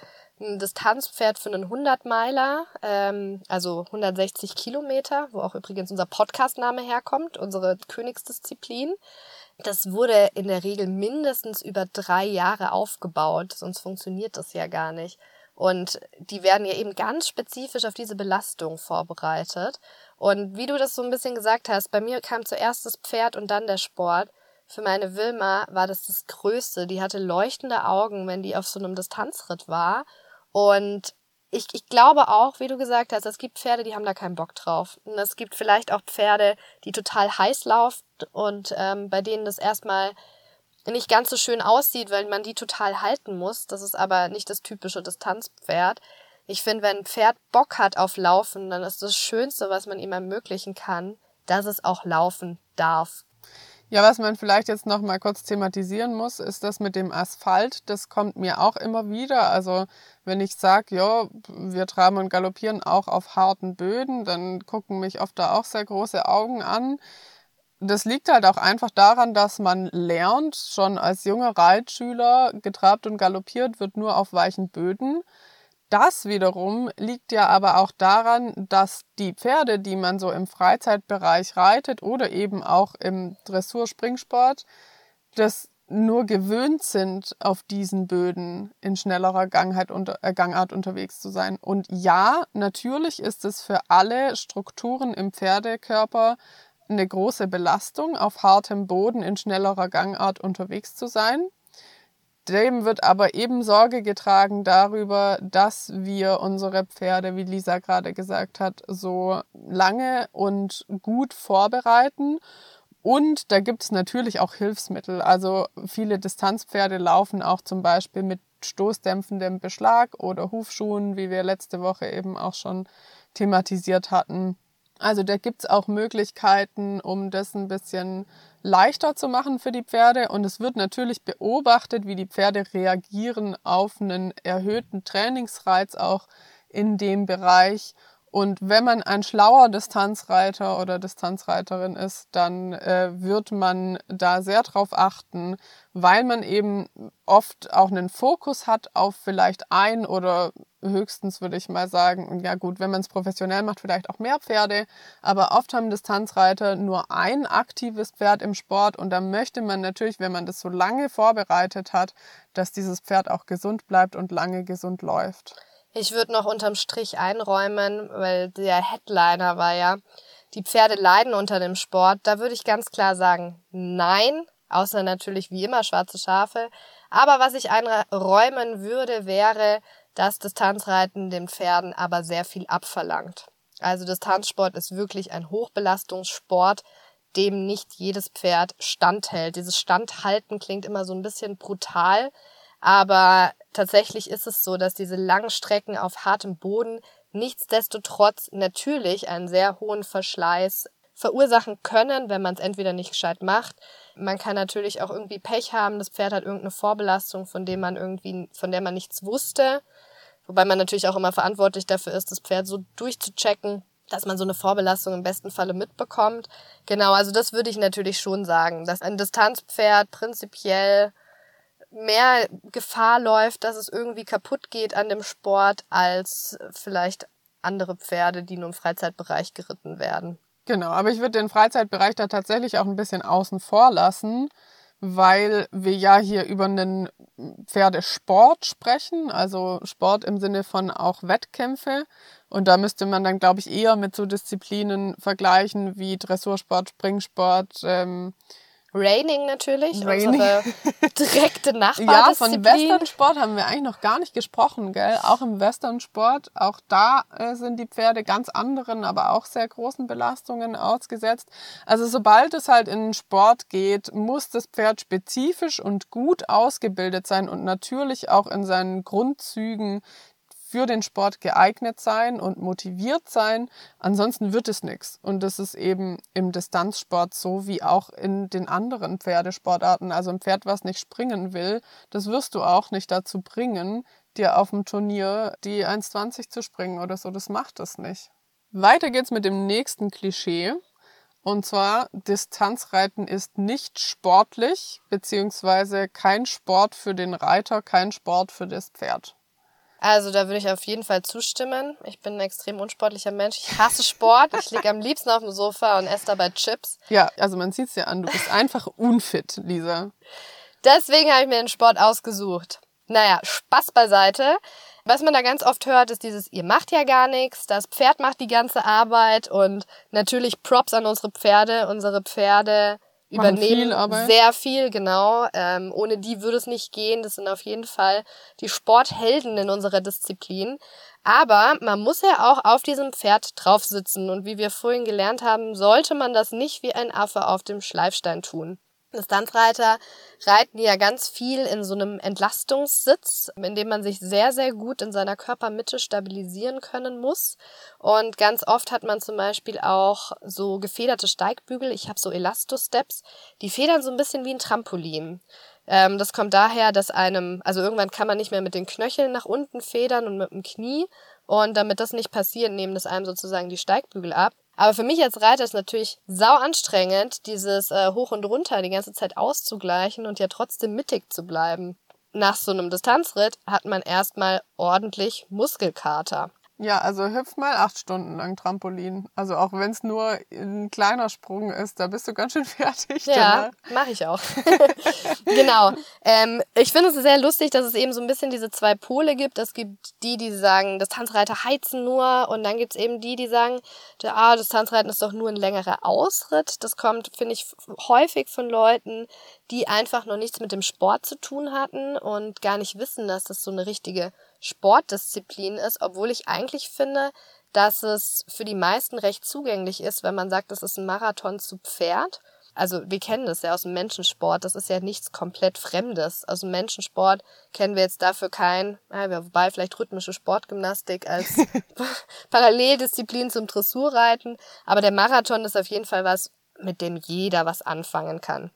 ein Distanzpferd für einen 100-Meiler, ähm, also 160 Kilometer, wo auch übrigens unser Podcastname herkommt, unsere Königsdisziplin. Das wurde in der Regel mindestens über drei Jahre aufgebaut, sonst funktioniert das ja gar nicht. Und die werden ja eben ganz spezifisch auf diese Belastung vorbereitet. Und wie du das so ein bisschen gesagt hast, bei mir kam zuerst das Pferd und dann der Sport. Für meine Wilma war das das Größte. Die hatte leuchtende Augen, wenn die auf so einem Distanzritt war. Und ich, ich glaube auch, wie du gesagt hast, es gibt Pferde, die haben da keinen Bock drauf. Und es gibt vielleicht auch Pferde, die total heiß laufen und ähm, bei denen das erstmal nicht ganz so schön aussieht, weil man die total halten muss. Das ist aber nicht das typische Distanzpferd. Ich finde, wenn ein Pferd Bock hat auf Laufen, dann ist das Schönste, was man ihm ermöglichen kann, dass es auch laufen darf. Ja, was man vielleicht jetzt noch mal kurz thematisieren muss, ist das mit dem Asphalt. Das kommt mir auch immer wieder. Also wenn ich sage, ja, wir traben und galoppieren auch auf harten Böden, dann gucken mich oft da auch sehr große Augen an. Das liegt halt auch einfach daran, dass man lernt, schon als junger Reitschüler, getrabt und galoppiert wird nur auf weichen Böden. Das wiederum liegt ja aber auch daran, dass die Pferde, die man so im Freizeitbereich reitet oder eben auch im Dressurspringsport, das nur gewöhnt sind, auf diesen Böden in schnellerer Gangheit unter, äh, Gangart unterwegs zu sein. Und ja, natürlich ist es für alle Strukturen im Pferdekörper eine große Belastung, auf hartem Boden in schnellerer Gangart unterwegs zu sein. Dem wird aber eben Sorge getragen darüber, dass wir unsere Pferde, wie Lisa gerade gesagt hat, so lange und gut vorbereiten. Und da gibt es natürlich auch Hilfsmittel. Also viele Distanzpferde laufen auch zum Beispiel mit stoßdämpfendem Beschlag oder Hufschuhen, wie wir letzte Woche eben auch schon thematisiert hatten. Also da gibt's auch Möglichkeiten, um das ein bisschen leichter zu machen für die Pferde. Und es wird natürlich beobachtet, wie die Pferde reagieren auf einen erhöhten Trainingsreiz auch in dem Bereich. Und wenn man ein schlauer Distanzreiter oder Distanzreiterin ist, dann äh, wird man da sehr drauf achten, weil man eben oft auch einen Fokus hat auf vielleicht ein oder höchstens würde ich mal sagen, ja gut, wenn man es professionell macht, vielleicht auch mehr Pferde, aber oft haben Distanzreiter nur ein aktives Pferd im Sport und da möchte man natürlich, wenn man das so lange vorbereitet hat, dass dieses Pferd auch gesund bleibt und lange gesund läuft. Ich würde noch unterm Strich einräumen, weil der Headliner war ja, die Pferde leiden unter dem Sport. Da würde ich ganz klar sagen, nein, außer natürlich wie immer schwarze Schafe. Aber was ich einräumen würde, wäre, dass Distanzreiten den Pferden aber sehr viel abverlangt. Also Distanzsport ist wirklich ein Hochbelastungssport, dem nicht jedes Pferd standhält. Dieses Standhalten klingt immer so ein bisschen brutal, aber tatsächlich ist es so, dass diese langen Strecken auf hartem Boden nichtsdestotrotz natürlich einen sehr hohen Verschleiß verursachen können, wenn man es entweder nicht gescheit macht. Man kann natürlich auch irgendwie Pech haben, das Pferd hat irgendeine Vorbelastung, von dem man irgendwie, von der man nichts wusste. Wobei man natürlich auch immer verantwortlich dafür ist, das Pferd so durchzuchecken, dass man so eine Vorbelastung im besten Falle mitbekommt. Genau, also das würde ich natürlich schon sagen, dass ein Distanzpferd prinzipiell mehr Gefahr läuft, dass es irgendwie kaputt geht an dem Sport, als vielleicht andere Pferde, die nur im Freizeitbereich geritten werden. Genau, aber ich würde den Freizeitbereich da tatsächlich auch ein bisschen außen vor lassen, weil wir ja hier über einen Pferdesport sprechen, also Sport im Sinne von auch Wettkämpfe. Und da müsste man dann, glaube ich, eher mit so Disziplinen vergleichen wie Dressursport, Springsport, ähm, Raining natürlich, Raining. unsere direkte Nachbardisziplin. *laughs* ja, von Westernsport haben wir eigentlich noch gar nicht gesprochen, gell? Auch im Westernsport, auch da äh, sind die Pferde ganz anderen, aber auch sehr großen Belastungen ausgesetzt. Also sobald es halt in den Sport geht, muss das Pferd spezifisch und gut ausgebildet sein und natürlich auch in seinen Grundzügen für den Sport geeignet sein und motiviert sein. Ansonsten wird es nichts. Und das ist eben im Distanzsport so wie auch in den anderen Pferdesportarten. Also ein Pferd, was nicht springen will, das wirst du auch nicht dazu bringen, dir auf dem Turnier die 1,20 zu springen oder so. Das macht es nicht. Weiter geht's mit dem nächsten Klischee. Und zwar, Distanzreiten ist nicht sportlich, beziehungsweise kein Sport für den Reiter, kein Sport für das Pferd. Also da würde ich auf jeden Fall zustimmen. Ich bin ein extrem unsportlicher Mensch. Ich hasse Sport. Ich liege am liebsten auf dem Sofa und esse dabei Chips. Ja, also man sieht es ja an. Du bist einfach unfit, Lisa. Deswegen habe ich mir den Sport ausgesucht. Naja, Spaß beiseite. Was man da ganz oft hört, ist dieses, ihr macht ja gar nichts, das Pferd macht die ganze Arbeit und natürlich Props an unsere Pferde. Unsere Pferde übernehmen viel sehr viel, genau. Ähm, ohne die würde es nicht gehen. Das sind auf jeden Fall die Sporthelden in unserer Disziplin. Aber man muss ja auch auf diesem Pferd drauf sitzen. Und wie wir vorhin gelernt haben, sollte man das nicht wie ein Affe auf dem Schleifstein tun. Distanzreiter reiten ja ganz viel in so einem Entlastungssitz, in dem man sich sehr, sehr gut in seiner Körpermitte stabilisieren können muss. Und ganz oft hat man zum Beispiel auch so gefederte Steigbügel. Ich habe so Elastosteps. Die federn so ein bisschen wie ein Trampolin. Ähm, das kommt daher, dass einem, also irgendwann kann man nicht mehr mit den Knöcheln nach unten federn und mit dem Knie. Und damit das nicht passiert, nehmen das einem sozusagen die Steigbügel ab. Aber für mich als Reiter ist natürlich sau anstrengend, dieses äh, Hoch und Runter die ganze Zeit auszugleichen und ja trotzdem mittig zu bleiben. Nach so einem Distanzritt hat man erstmal ordentlich Muskelkater. Ja, also hüpf mal acht Stunden lang Trampolin. Also auch wenn es nur ein kleiner Sprung ist, da bist du ganz schön *laughs* fertig. Ja, mache ich auch. *laughs* genau. Ähm, ich finde es sehr lustig, dass es eben so ein bisschen diese zwei Pole gibt. Es gibt die, die sagen, das Tanzreiter heizen nur und dann gibt es eben die, die sagen, ah, das Tanzreiten ist doch nur ein längerer Ausritt. Das kommt, finde ich, häufig von Leuten, die einfach noch nichts mit dem Sport zu tun hatten und gar nicht wissen, dass das so eine richtige Sportdisziplin ist, obwohl ich eigentlich finde, dass es für die meisten recht zugänglich ist, wenn man sagt, das ist ein Marathon zu Pferd. Also wir kennen das ja aus dem Menschensport, das ist ja nichts komplett Fremdes. Aus dem Menschensport kennen wir jetzt dafür kein, wobei vielleicht rhythmische Sportgymnastik als *laughs* *laughs* Paralleldisziplin zum Dressurreiten, aber der Marathon ist auf jeden Fall was, mit dem jeder was anfangen kann.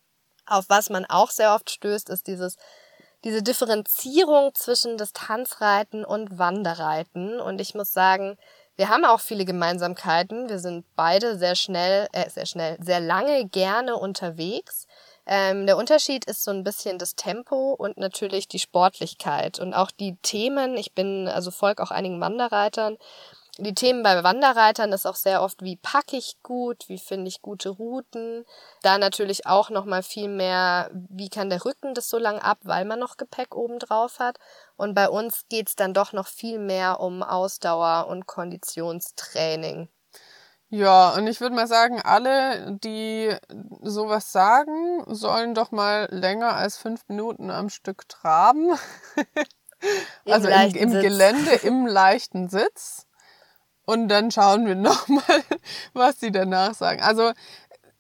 Auf was man auch sehr oft stößt, ist dieses diese Differenzierung zwischen Distanzreiten und Wanderreiten. Und ich muss sagen, wir haben auch viele Gemeinsamkeiten. Wir sind beide sehr schnell, äh, sehr schnell, sehr lange gerne unterwegs. Ähm, der Unterschied ist so ein bisschen das Tempo und natürlich die Sportlichkeit und auch die Themen. Ich bin also folge auch einigen Wanderreitern Die Themen bei Wanderreitern ist auch sehr oft, wie packe ich gut, wie finde ich gute Routen. Da natürlich auch nochmal viel mehr, wie kann der Rücken das so lang ab, weil man noch Gepäck oben drauf hat. Und bei uns geht's dann doch noch viel mehr um Ausdauer und Konditionstraining. Ja, und ich würde mal sagen, alle, die sowas sagen, sollen doch mal länger als fünf Minuten am Stück traben. Im also im, im Gelände im leichten Sitz. Und dann schauen wir *laughs* nochmal, was sie danach sagen. Also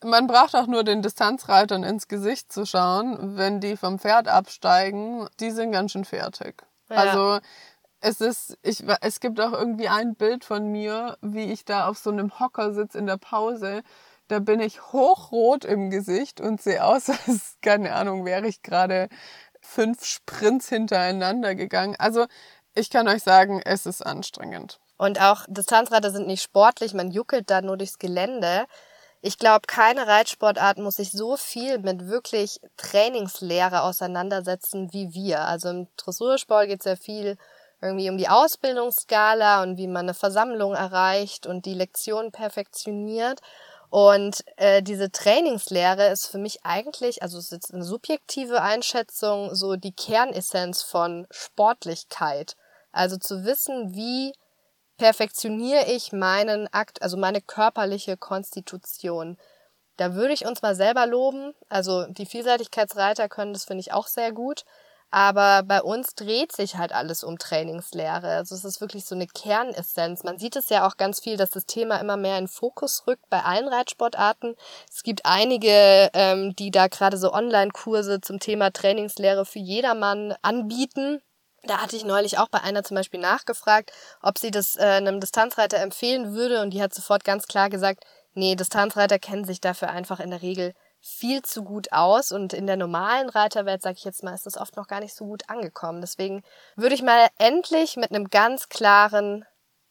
man braucht auch nur den Distanzreitern ins Gesicht zu schauen, wenn die vom Pferd absteigen. Die sind ganz schön fertig. Ja. Also es ist, ich, es gibt auch irgendwie ein Bild von mir, wie ich da auf so einem Hocker sitze in der Pause. Da bin ich hochrot im Gesicht und sehe aus, *laughs* als, keine Ahnung, wäre ich gerade fünf Sprints hintereinander gegangen. Also ich kann euch sagen, es ist anstrengend. Und auch Distanzreiter sind nicht sportlich, man juckelt da nur durchs Gelände. Ich glaube, keine Reitsportart muss sich so viel mit wirklich Trainingslehre auseinandersetzen wie wir. Also im Dressursport geht es ja viel irgendwie um die Ausbildungsskala und wie man eine Versammlung erreicht und die Lektion perfektioniert. Und äh, diese Trainingslehre ist für mich eigentlich, also es ist jetzt eine subjektive Einschätzung, so die Kernessenz von Sportlichkeit. Also zu wissen, wie perfektioniere ich meinen Akt, also meine körperliche Konstitution. Da würde ich uns mal selber loben. Also die Vielseitigkeitsreiter können das, finde ich, auch sehr gut. Aber bei uns dreht sich halt alles um Trainingslehre. Also es ist wirklich so eine Kernessenz. Man sieht es ja auch ganz viel, dass das Thema immer mehr in Fokus rückt bei allen Reitsportarten. Es gibt einige, ähm, die da gerade so Online-Kurse zum Thema Trainingslehre für jedermann anbieten. Da hatte ich neulich auch bei einer zum Beispiel nachgefragt, ob sie das äh, einem Distanzreiter empfehlen würde und die hat sofort ganz klar gesagt, nee, Distanzreiter kennen sich dafür einfach in der Regel viel zu gut aus und in der normalen Reiterwelt, sage ich jetzt mal, ist das oft noch gar nicht so gut angekommen. Deswegen würde ich mal endlich mit einem ganz klaren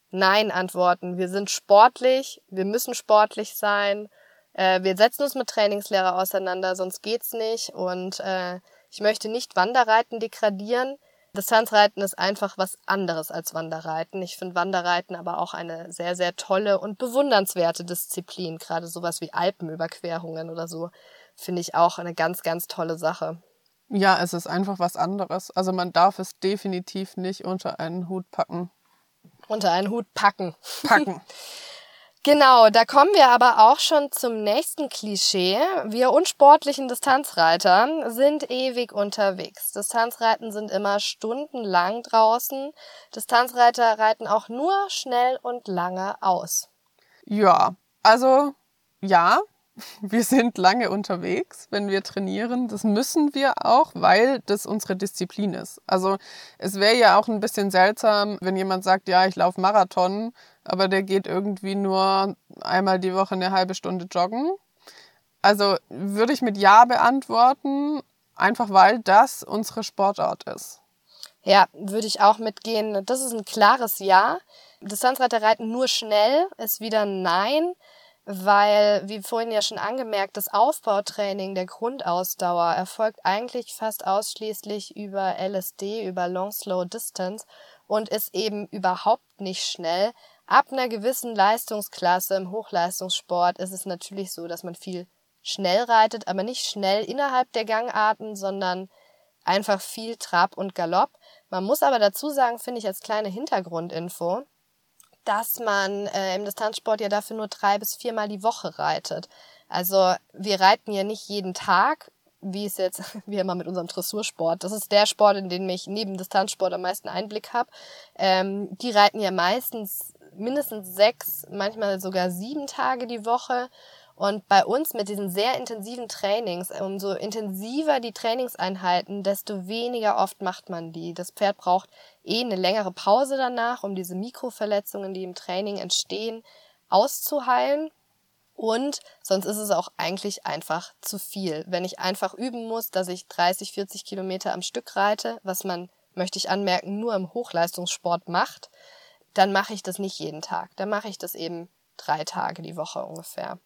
Nein antworten. Wir sind sportlich, wir müssen sportlich sein, äh, wir setzen uns mit Trainingslehre auseinander, sonst geht's nicht und äh, ich möchte nicht Wanderreiten degradieren. Distanzreiten ist einfach was anderes als Wanderreiten. Ich finde Wanderreiten aber auch eine sehr, sehr tolle und bewundernswerte Disziplin. Gerade sowas wie Alpenüberquerungen oder so finde ich auch eine ganz, ganz tolle Sache. Ja, es ist einfach was anderes. Also man darf es definitiv nicht unter einen Hut packen. Unter einen Hut packen. Packen. *laughs* Genau, da kommen wir aber auch schon zum nächsten Klischee. Wir unsportlichen Distanzreiter sind ewig unterwegs. Distanzreiten sind immer stundenlang draußen. Distanzreiter reiten auch nur schnell und lange aus. Ja, also ja, *laughs* wir sind lange unterwegs, wenn wir trainieren. Das müssen wir auch, weil das unsere Disziplin ist. Also es wäre ja auch ein bisschen seltsam, wenn jemand sagt, ja, ich laufe Marathon aber der geht irgendwie nur einmal die Woche eine halbe Stunde joggen. Also würde ich mit Ja beantworten, einfach weil das unsere Sportart ist. Ja, würde ich auch mitgehen. Das ist ein klares Ja. Distanzreiterreiten nur schnell ist wieder Nein, weil, wie vorhin ja schon angemerkt, das Aufbautraining der Grundausdauer erfolgt eigentlich fast ausschließlich über LSD, über Long Slow Distance und ist eben überhaupt nicht schnell. Ab einer gewissen Leistungsklasse im Hochleistungssport ist es natürlich so, dass man viel schnell reitet, aber nicht schnell innerhalb der Gangarten, sondern einfach viel Trab und Galopp. Man muss aber dazu sagen, finde ich als kleine Hintergrundinfo, dass man äh, im Distanzsport ja dafür nur drei bis viermal die Woche reitet. Also wir reiten ja nicht jeden Tag, wie es jetzt, *laughs* wie immer mit unserem Dressursport. Das ist der Sport, in den ich neben Distanzsport am meisten Einblick habe. Ähm, die reiten ja meistens mindestens sechs, manchmal sogar sieben Tage die Woche. Und bei uns mit diesen sehr intensiven Trainings, umso intensiver die Trainingseinheiten, desto weniger oft macht man die. Das Pferd braucht eh eine längere Pause danach, um diese Mikroverletzungen, die im Training entstehen, auszuheilen. Und sonst ist es auch eigentlich einfach zu viel. Wenn ich einfach üben muss, dass ich 30, 40 Kilometer am Stück reite, was man, möchte ich anmerken, nur im Hochleistungssport macht, dann mache ich das nicht jeden Tag. Dann mache ich das eben drei Tage die Woche ungefähr.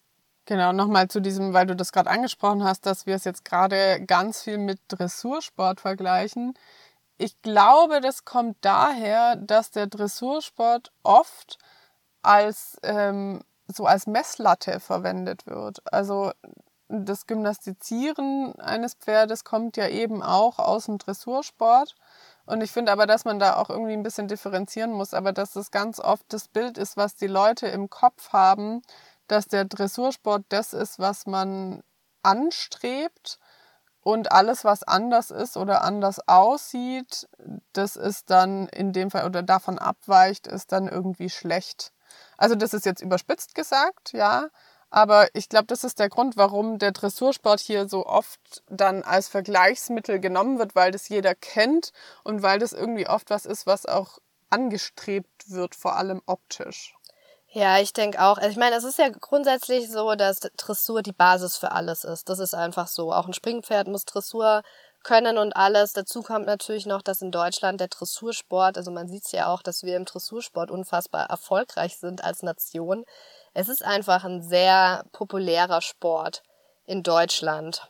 Genau, nochmal zu diesem, weil du das gerade angesprochen hast, dass wir es jetzt gerade ganz viel mit Dressursport vergleichen. Ich glaube, das kommt daher, dass der Dressursport oft als ähm, so als Messlatte verwendet wird. Also das Gymnastizieren eines Pferdes kommt ja eben auch aus dem Dressursport. Und ich finde aber, dass man da auch irgendwie ein bisschen differenzieren muss, aber dass das ganz oft das Bild ist, was die Leute im Kopf haben, dass der Dressursport das ist, was man anstrebt und alles, was anders ist oder anders aussieht, das ist dann in dem Fall oder davon abweicht, ist dann irgendwie schlecht. Also das ist jetzt überspitzt gesagt, ja. Aber ich glaube, das ist der Grund, warum der Dressursport hier so oft dann als Vergleichsmittel genommen wird, weil das jeder kennt und weil das irgendwie oft was ist, was auch angestrebt wird, vor allem optisch. Ja, ich denke auch. Also ich meine, es ist ja grundsätzlich so, dass Dressur die Basis für alles ist. Das ist einfach so. Auch ein Springpferd muss Dressur können und alles. Dazu kommt natürlich noch, dass in Deutschland der Dressursport, also man sieht es ja auch, dass wir im Dressursport unfassbar erfolgreich sind als Nation. Es ist einfach ein sehr populärer Sport in Deutschland.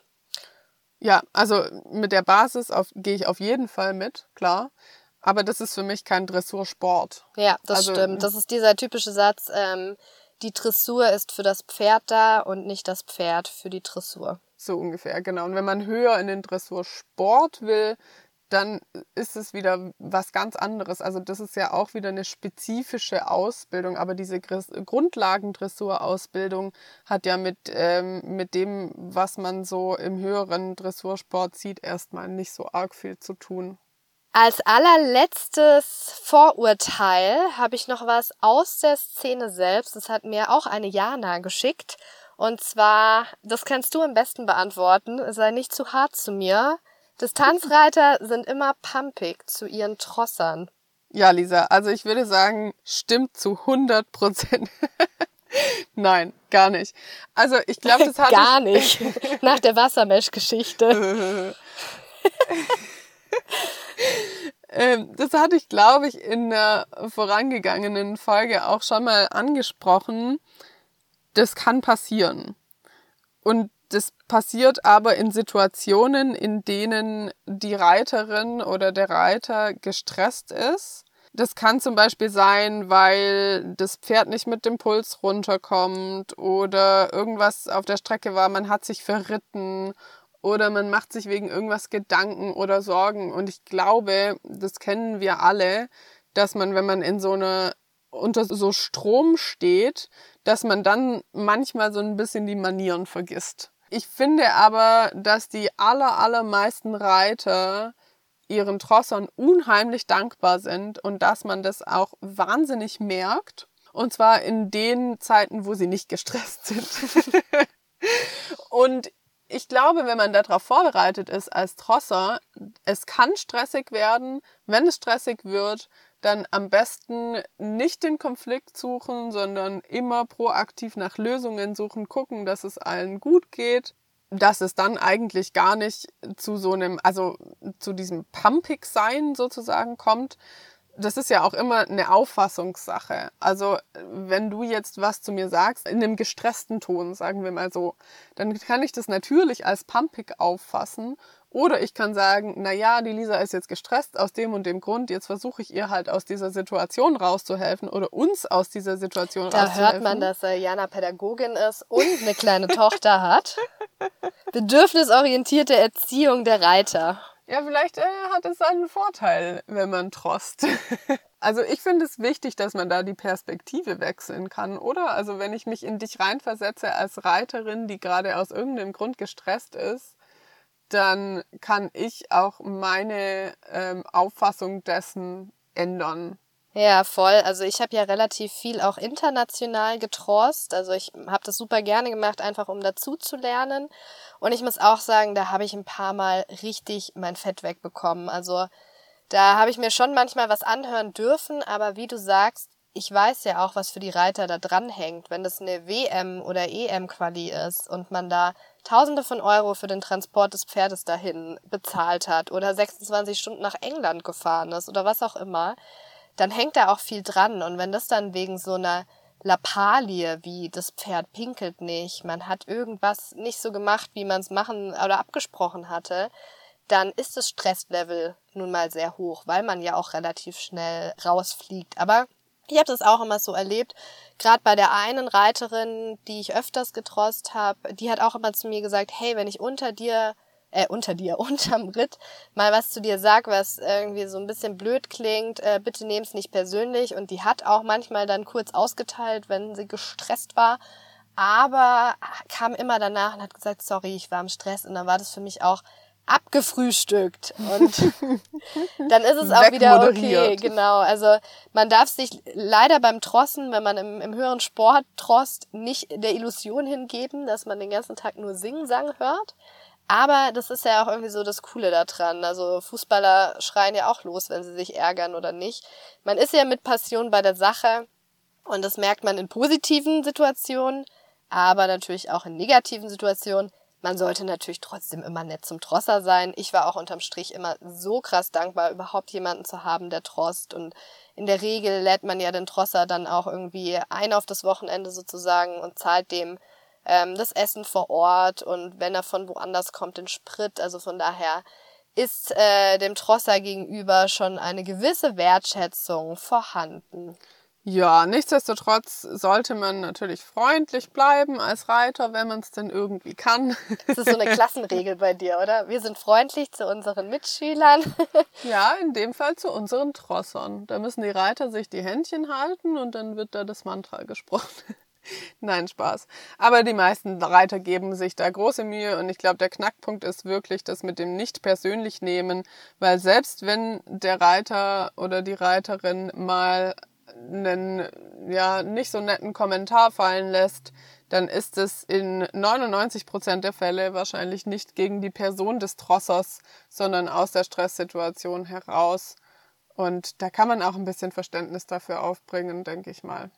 Ja, also mit der Basis gehe ich auf jeden Fall mit, klar. Aber das ist für mich kein Dressursport. Ja, das also, stimmt. Das ist dieser typische Satz, ähm, die Dressur ist für das Pferd da und nicht das Pferd für die Dressur. So ungefähr, genau. Und wenn man höher in den Dressursport will, dann ist es wieder was ganz anderes. Also das ist ja auch wieder eine spezifische Ausbildung, aber diese Grundlagendressurausbildung hat ja mit, ähm, mit dem, was man so im höheren Dressursport sieht, erstmal nicht so arg viel zu tun. Als allerletztes Vorurteil habe ich noch was aus der Szene selbst. Das hat mir auch eine Jana geschickt. Und zwar, das kannst du am besten beantworten. Sei nicht zu hart zu mir. Distanzreiter sind immer pumpig zu ihren Trossern. Ja, Lisa, also ich würde sagen, stimmt zu 100 Prozent. *laughs* Nein, gar nicht. Also ich glaube, das hat *laughs* gar nicht. Nach der Wassermesh-Geschichte. *laughs* Ähm, das hatte ich, glaube ich, in der vorangegangenen Folge auch schon mal angesprochen. Das kann passieren. Und das passiert aber in Situationen, in denen die Reiterin oder der Reiter gestresst ist. Das kann zum Beispiel sein, weil das Pferd nicht mit dem Puls runterkommt oder irgendwas auf der Strecke war, man hat sich verritten oder man macht sich wegen irgendwas Gedanken oder Sorgen. Und ich glaube, das kennen wir alle, dass man, wenn man in so einer unter so Strom steht, dass man dann manchmal so ein bisschen die Manieren vergisst. Ich finde aber, dass die aller, allermeisten Reiter ihren Trossern unheimlich dankbar sind und dass man das auch wahnsinnig merkt. Und zwar in den Zeiten, wo sie nicht gestresst sind. *laughs* und ich glaube, wenn man darauf vorbereitet ist als Trosser, es kann stressig werden. Wenn es stressig wird, dann am besten nicht den Konflikt suchen, sondern immer proaktiv nach Lösungen suchen, gucken, dass es allen gut geht, dass es dann eigentlich gar nicht zu so einem, also zu diesem Pumpig-Sein sozusagen kommt, das ist ja auch immer eine Auffassungssache. Also wenn du jetzt was zu mir sagst, in einem gestressten Ton, sagen wir mal so, dann kann ich das natürlich als pumpig auffassen. Oder ich kann sagen, na ja, die Lisa ist jetzt gestresst aus dem und dem Grund. Jetzt versuche ich ihr halt aus dieser Situation rauszuhelfen oder uns aus dieser Situation da rauszuhelfen. Da hört man, dass äh, Jana Pädagogin ist und eine kleine Tochter hat. *laughs* Bedürfnisorientierte Erziehung der Reiter. Ja, vielleicht äh, hat es einen Vorteil, wenn man trost. *laughs* also ich finde es wichtig, dass man da die Perspektive wechseln kann, oder? Also wenn ich mich in dich reinversetze als Reiterin, die gerade aus irgendeinem Grund gestresst ist, dann kann ich auch meine ähm, Auffassung dessen ändern. Ja, voll. Also ich habe ja relativ viel auch international getrost. Also ich habe das super gerne gemacht, einfach um dazu zu lernen. Und ich muss auch sagen, da habe ich ein paar Mal richtig mein Fett wegbekommen. Also da habe ich mir schon manchmal was anhören dürfen, aber wie du sagst, ich weiß ja auch, was für die Reiter da dran hängt. Wenn das eine WM oder EM-Quali ist und man da Tausende von Euro für den Transport des Pferdes dahin bezahlt hat oder 26 Stunden nach England gefahren ist oder was auch immer, dann hängt da auch viel dran. Und wenn das dann wegen so einer Lappalie, wie das Pferd pinkelt nicht, man hat irgendwas nicht so gemacht, wie man es machen oder abgesprochen hatte, dann ist das Stresslevel nun mal sehr hoch, weil man ja auch relativ schnell rausfliegt. Aber Ich habe das auch immer so erlebt. Gerade bei der einen Reiterin, die ich öfters getrost habe, die hat auch immer zu mir gesagt, hey, wenn ich unter dir, äh, unter dir, *laughs* unterm Ritt mal was zu dir sag, was irgendwie so ein bisschen blöd klingt, äh, bitte nehm's nicht persönlich. Und die hat auch manchmal dann kurz ausgeteilt, wenn sie gestresst war. Aber kam immer danach und hat gesagt, sorry, ich war im Stress. Und dann war das für mich auch abgefrühstückt. Und *laughs* dann ist es auch wieder okay, genau. Also man darf sich leider beim Trossen, wenn man im, im höheren Sport trost, nicht der Illusion hingeben, dass man den ganzen Tag nur Sing-Sang hört. Aber das ist ja auch irgendwie so das Coole daran. Also Fußballer schreien ja auch los, wenn sie sich ärgern oder nicht. Man ist ja mit Passion bei der Sache und das merkt man in positiven Situationen, aber natürlich auch in negativen Situationen. Man sollte natürlich trotzdem immer nett zum Trosser sein. Ich war auch unterm Strich immer so krass dankbar, überhaupt jemanden zu haben, der trost. Und in der Regel lädt man ja den Trosser dann auch irgendwie ein auf das Wochenende sozusagen und zahlt dem ähm, das Essen vor Ort und wenn er von woanders kommt, den Sprit. Also von daher ist äh, dem Trosser gegenüber schon eine gewisse Wertschätzung vorhanden. Ja, nichtsdestotrotz sollte man natürlich freundlich bleiben als Reiter, wenn man es denn irgendwie kann. *laughs* Das ist so eine Klassenregel bei dir, oder? Wir sind freundlich zu unseren Mitschülern. *laughs* Ja, in dem Fall zu unseren Trossern. Da müssen die Reiter sich die Händchen halten und dann wird da das Mantra gesprochen. Nein, Spaß. Aber die meisten Reiter geben sich da große Mühe und ich glaube, der Knackpunkt ist wirklich das mit dem nicht persönlich nehmen, weil selbst wenn der Reiter oder die Reiterin mal einen ja nicht so netten Kommentar fallen lässt, dann ist es in 99 Prozent der Fälle wahrscheinlich nicht gegen die Person des Trossers, sondern aus der Stresssituation heraus. Und da kann man auch ein bisschen Verständnis dafür aufbringen, denke ich mal.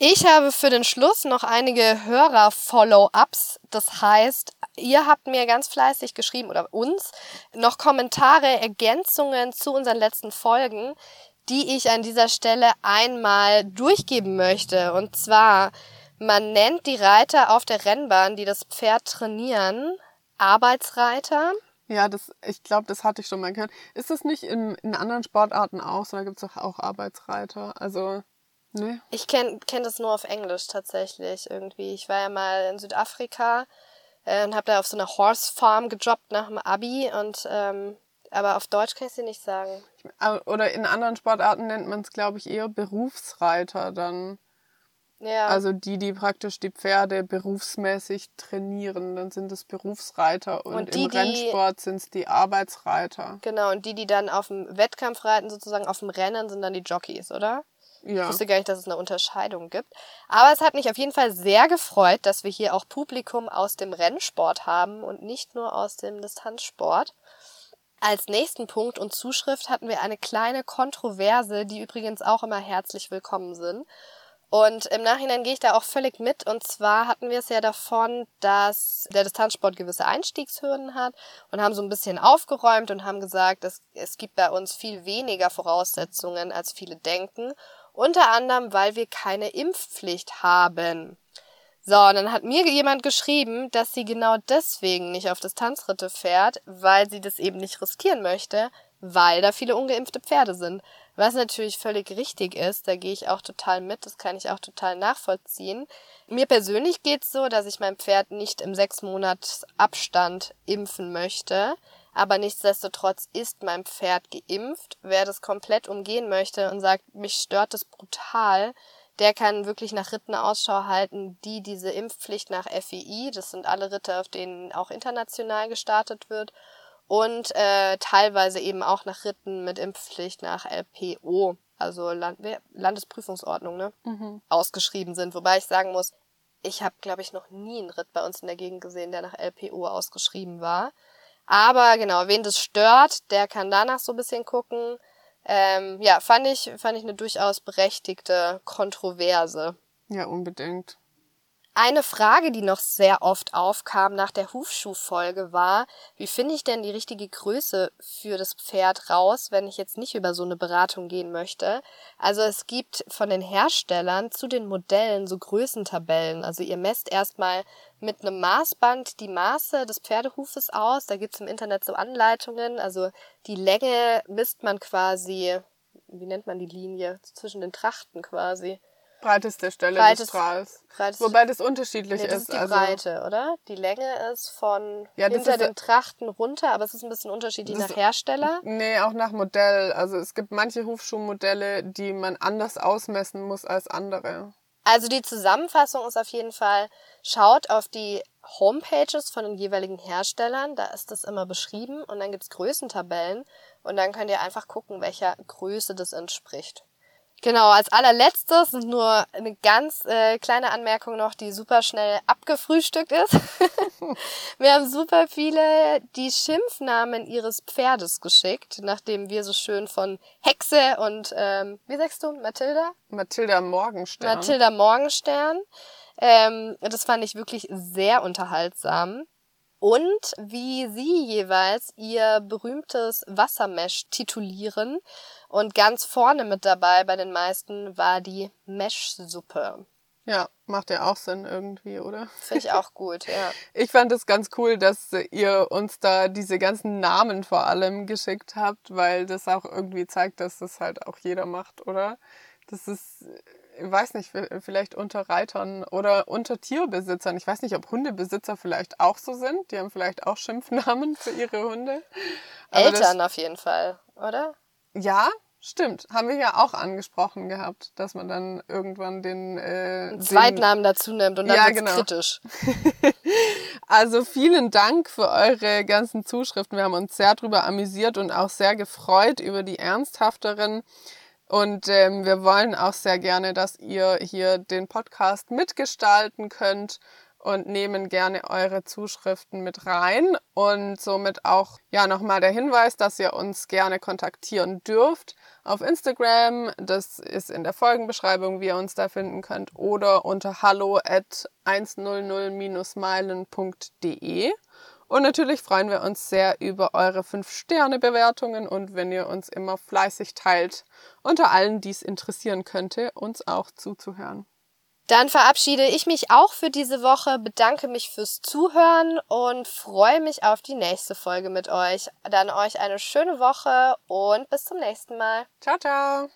Ich habe für den Schluss noch einige Hörer-Follow-ups. Das heißt, ihr habt mir ganz fleißig geschrieben oder uns noch Kommentare, Ergänzungen zu unseren letzten Folgen die ich an dieser Stelle einmal durchgeben möchte. Und zwar, man nennt die Reiter auf der Rennbahn, die das Pferd trainieren, Arbeitsreiter. Ja, das, ich glaube, das hatte ich schon mal gehört. Ist das nicht in, in anderen Sportarten auch so? Da gibt es auch Arbeitsreiter. Also, ne? Ich kenne kenn das nur auf Englisch tatsächlich irgendwie. Ich war ja mal in Südafrika äh, und habe da auf so einer Horse Farm gejobbt nach dem Abi und ähm, aber auf Deutsch kann ich sie nicht sagen. Oder in anderen Sportarten nennt man es, glaube ich, eher Berufsreiter dann. Ja. Also die, die praktisch die Pferde berufsmäßig trainieren, dann sind es Berufsreiter und, und die, im Rennsport sind es die Arbeitsreiter. Genau, und die, die dann auf dem Wettkampf reiten, sozusagen auf dem Rennen, sind dann die Jockeys, oder? Ja. Ich wusste gar nicht, dass es eine Unterscheidung gibt. Aber es hat mich auf jeden Fall sehr gefreut, dass wir hier auch Publikum aus dem Rennsport haben und nicht nur aus dem Distanzsport. Als nächsten Punkt und Zuschrift hatten wir eine kleine Kontroverse, die übrigens auch immer herzlich willkommen sind. Und im Nachhinein gehe ich da auch völlig mit. Und zwar hatten wir es ja davon, dass der Distanzsport gewisse Einstiegshürden hat und haben so ein bisschen aufgeräumt und haben gesagt, dass es gibt bei uns viel weniger Voraussetzungen, als viele denken. Unter anderem, weil wir keine Impfpflicht haben. So, und dann hat mir jemand geschrieben, dass sie genau deswegen nicht auf Distanzritte fährt, weil sie das eben nicht riskieren möchte, weil da viele ungeimpfte Pferde sind. Was natürlich völlig richtig ist, da gehe ich auch total mit, das kann ich auch total nachvollziehen. Mir persönlich geht's so, dass ich mein Pferd nicht im sechs Monats Abstand impfen möchte, aber nichtsdestotrotz ist mein Pferd geimpft. Wer das komplett umgehen möchte und sagt, mich stört das brutal, der kann wirklich nach Ritten Ausschau halten, die diese Impfpflicht nach FEI, das sind alle Ritte, auf denen auch international gestartet wird, und äh, teilweise eben auch nach Ritten mit Impfpflicht nach LPO, also Land Landesprüfungsordnung, ne, mhm. ausgeschrieben sind. Wobei ich sagen muss, ich habe, glaube ich, noch nie einen Ritt bei uns in der Gegend gesehen, der nach LPO ausgeschrieben war. Aber genau, wen das stört, der kann danach so ein bisschen gucken. Ähm, ja, fand ich, fand ich eine durchaus berechtigte Kontroverse. Ja, unbedingt. Eine Frage, die noch sehr oft aufkam nach der Hufschuhfolge war, wie finde ich denn die richtige Größe für das Pferd raus, wenn ich jetzt nicht über so eine Beratung gehen möchte? Also es gibt von den Herstellern zu den Modellen so Größentabellen. Also ihr messt erstmal mit einem Maßband die Maße des Pferdehufes aus. Da gibt's im Internet so Anleitungen. Also die Länge misst man quasi wie nennt man die Linie? Zwischen den Trachten quasi. Breiteste Stelle Breites- des Strahls. Breiteste- Wobei das unterschiedlich Nee, das ist. ist die also, Breite, oder? Die Länge ist von Ja, hinter ist- den Trachten runter, aber es ist ein bisschen unterschiedlich nach Hersteller. Nee, auch nach Modell. Also es gibt manche Hufschuhmodelle, die man anders ausmessen muss als andere. Also die Zusammenfassung ist auf jeden Fall, schaut auf die Homepages von den jeweiligen Herstellern, da ist das immer beschrieben und dann gibt's Größentabellen und dann könnt ihr einfach gucken, welcher Größe das entspricht. Genau, als allerletztes und nur eine ganz äh, kleine Anmerkung noch, die super schnell abgefrühstückt ist. *laughs* wir haben super viele die Schimpfnamen ihres Pferdes geschickt, nachdem wir so schön von Hexe und, ähm, wie sagst du, Mathilda? Mathilda Morgenstern. Mathilda Morgenstern. Ähm, das fand ich wirklich sehr unterhaltsam. Und wie sie jeweils ihr berühmtes Wassermesh titulieren. Und ganz vorne mit dabei bei den meisten war die Meshsuppe. Ja, macht ja auch Sinn irgendwie, oder? Finde ich auch gut, ja. *laughs* Ich fand es ganz cool, dass ihr uns da diese ganzen Namen vor allem geschickt habt, weil das auch irgendwie zeigt, dass das halt auch jeder macht, oder? Das ist, ich weiß nicht, vielleicht unter Reitern oder unter Tierbesitzern. Ich weiß nicht, ob Hundebesitzer vielleicht auch so sind. Die haben vielleicht auch Schimpfnamen für ihre Hunde. Aber das- Eltern auf jeden Fall, oder? Ja, stimmt. Haben wir ja auch angesprochen gehabt, dass man dann irgendwann den, äh, den Zweitnamen dazu nimmt und dann Ja, wird's genau. kritisch. *laughs* Also vielen Dank für eure ganzen Zuschriften. Wir haben uns sehr drüber amüsiert und auch sehr gefreut über die ernsthafteren. Und ähm, wir wollen auch sehr gerne, dass ihr hier den Podcast mitgestalten könnt und nehmen gerne eure Zuschriften mit rein. Und somit auch ja nochmal der Hinweis, dass ihr uns gerne kontaktieren dürft auf Instagram. Das ist in der Folgenbeschreibung, wie ihr uns da finden könnt. Oder unter hallo at 100-meilen.de. Und natürlich freuen wir uns sehr über eure 5-Sterne-Bewertungen und wenn ihr uns immer fleißig teilt, unter allen, die es interessieren könnte, uns auch zuzuhören. Dann verabschiede ich mich auch für diese Woche, bedanke mich fürs Zuhören und freue mich auf die nächste Folge mit euch. Dann euch eine schöne Woche und bis zum nächsten Mal. Ciao, ciao!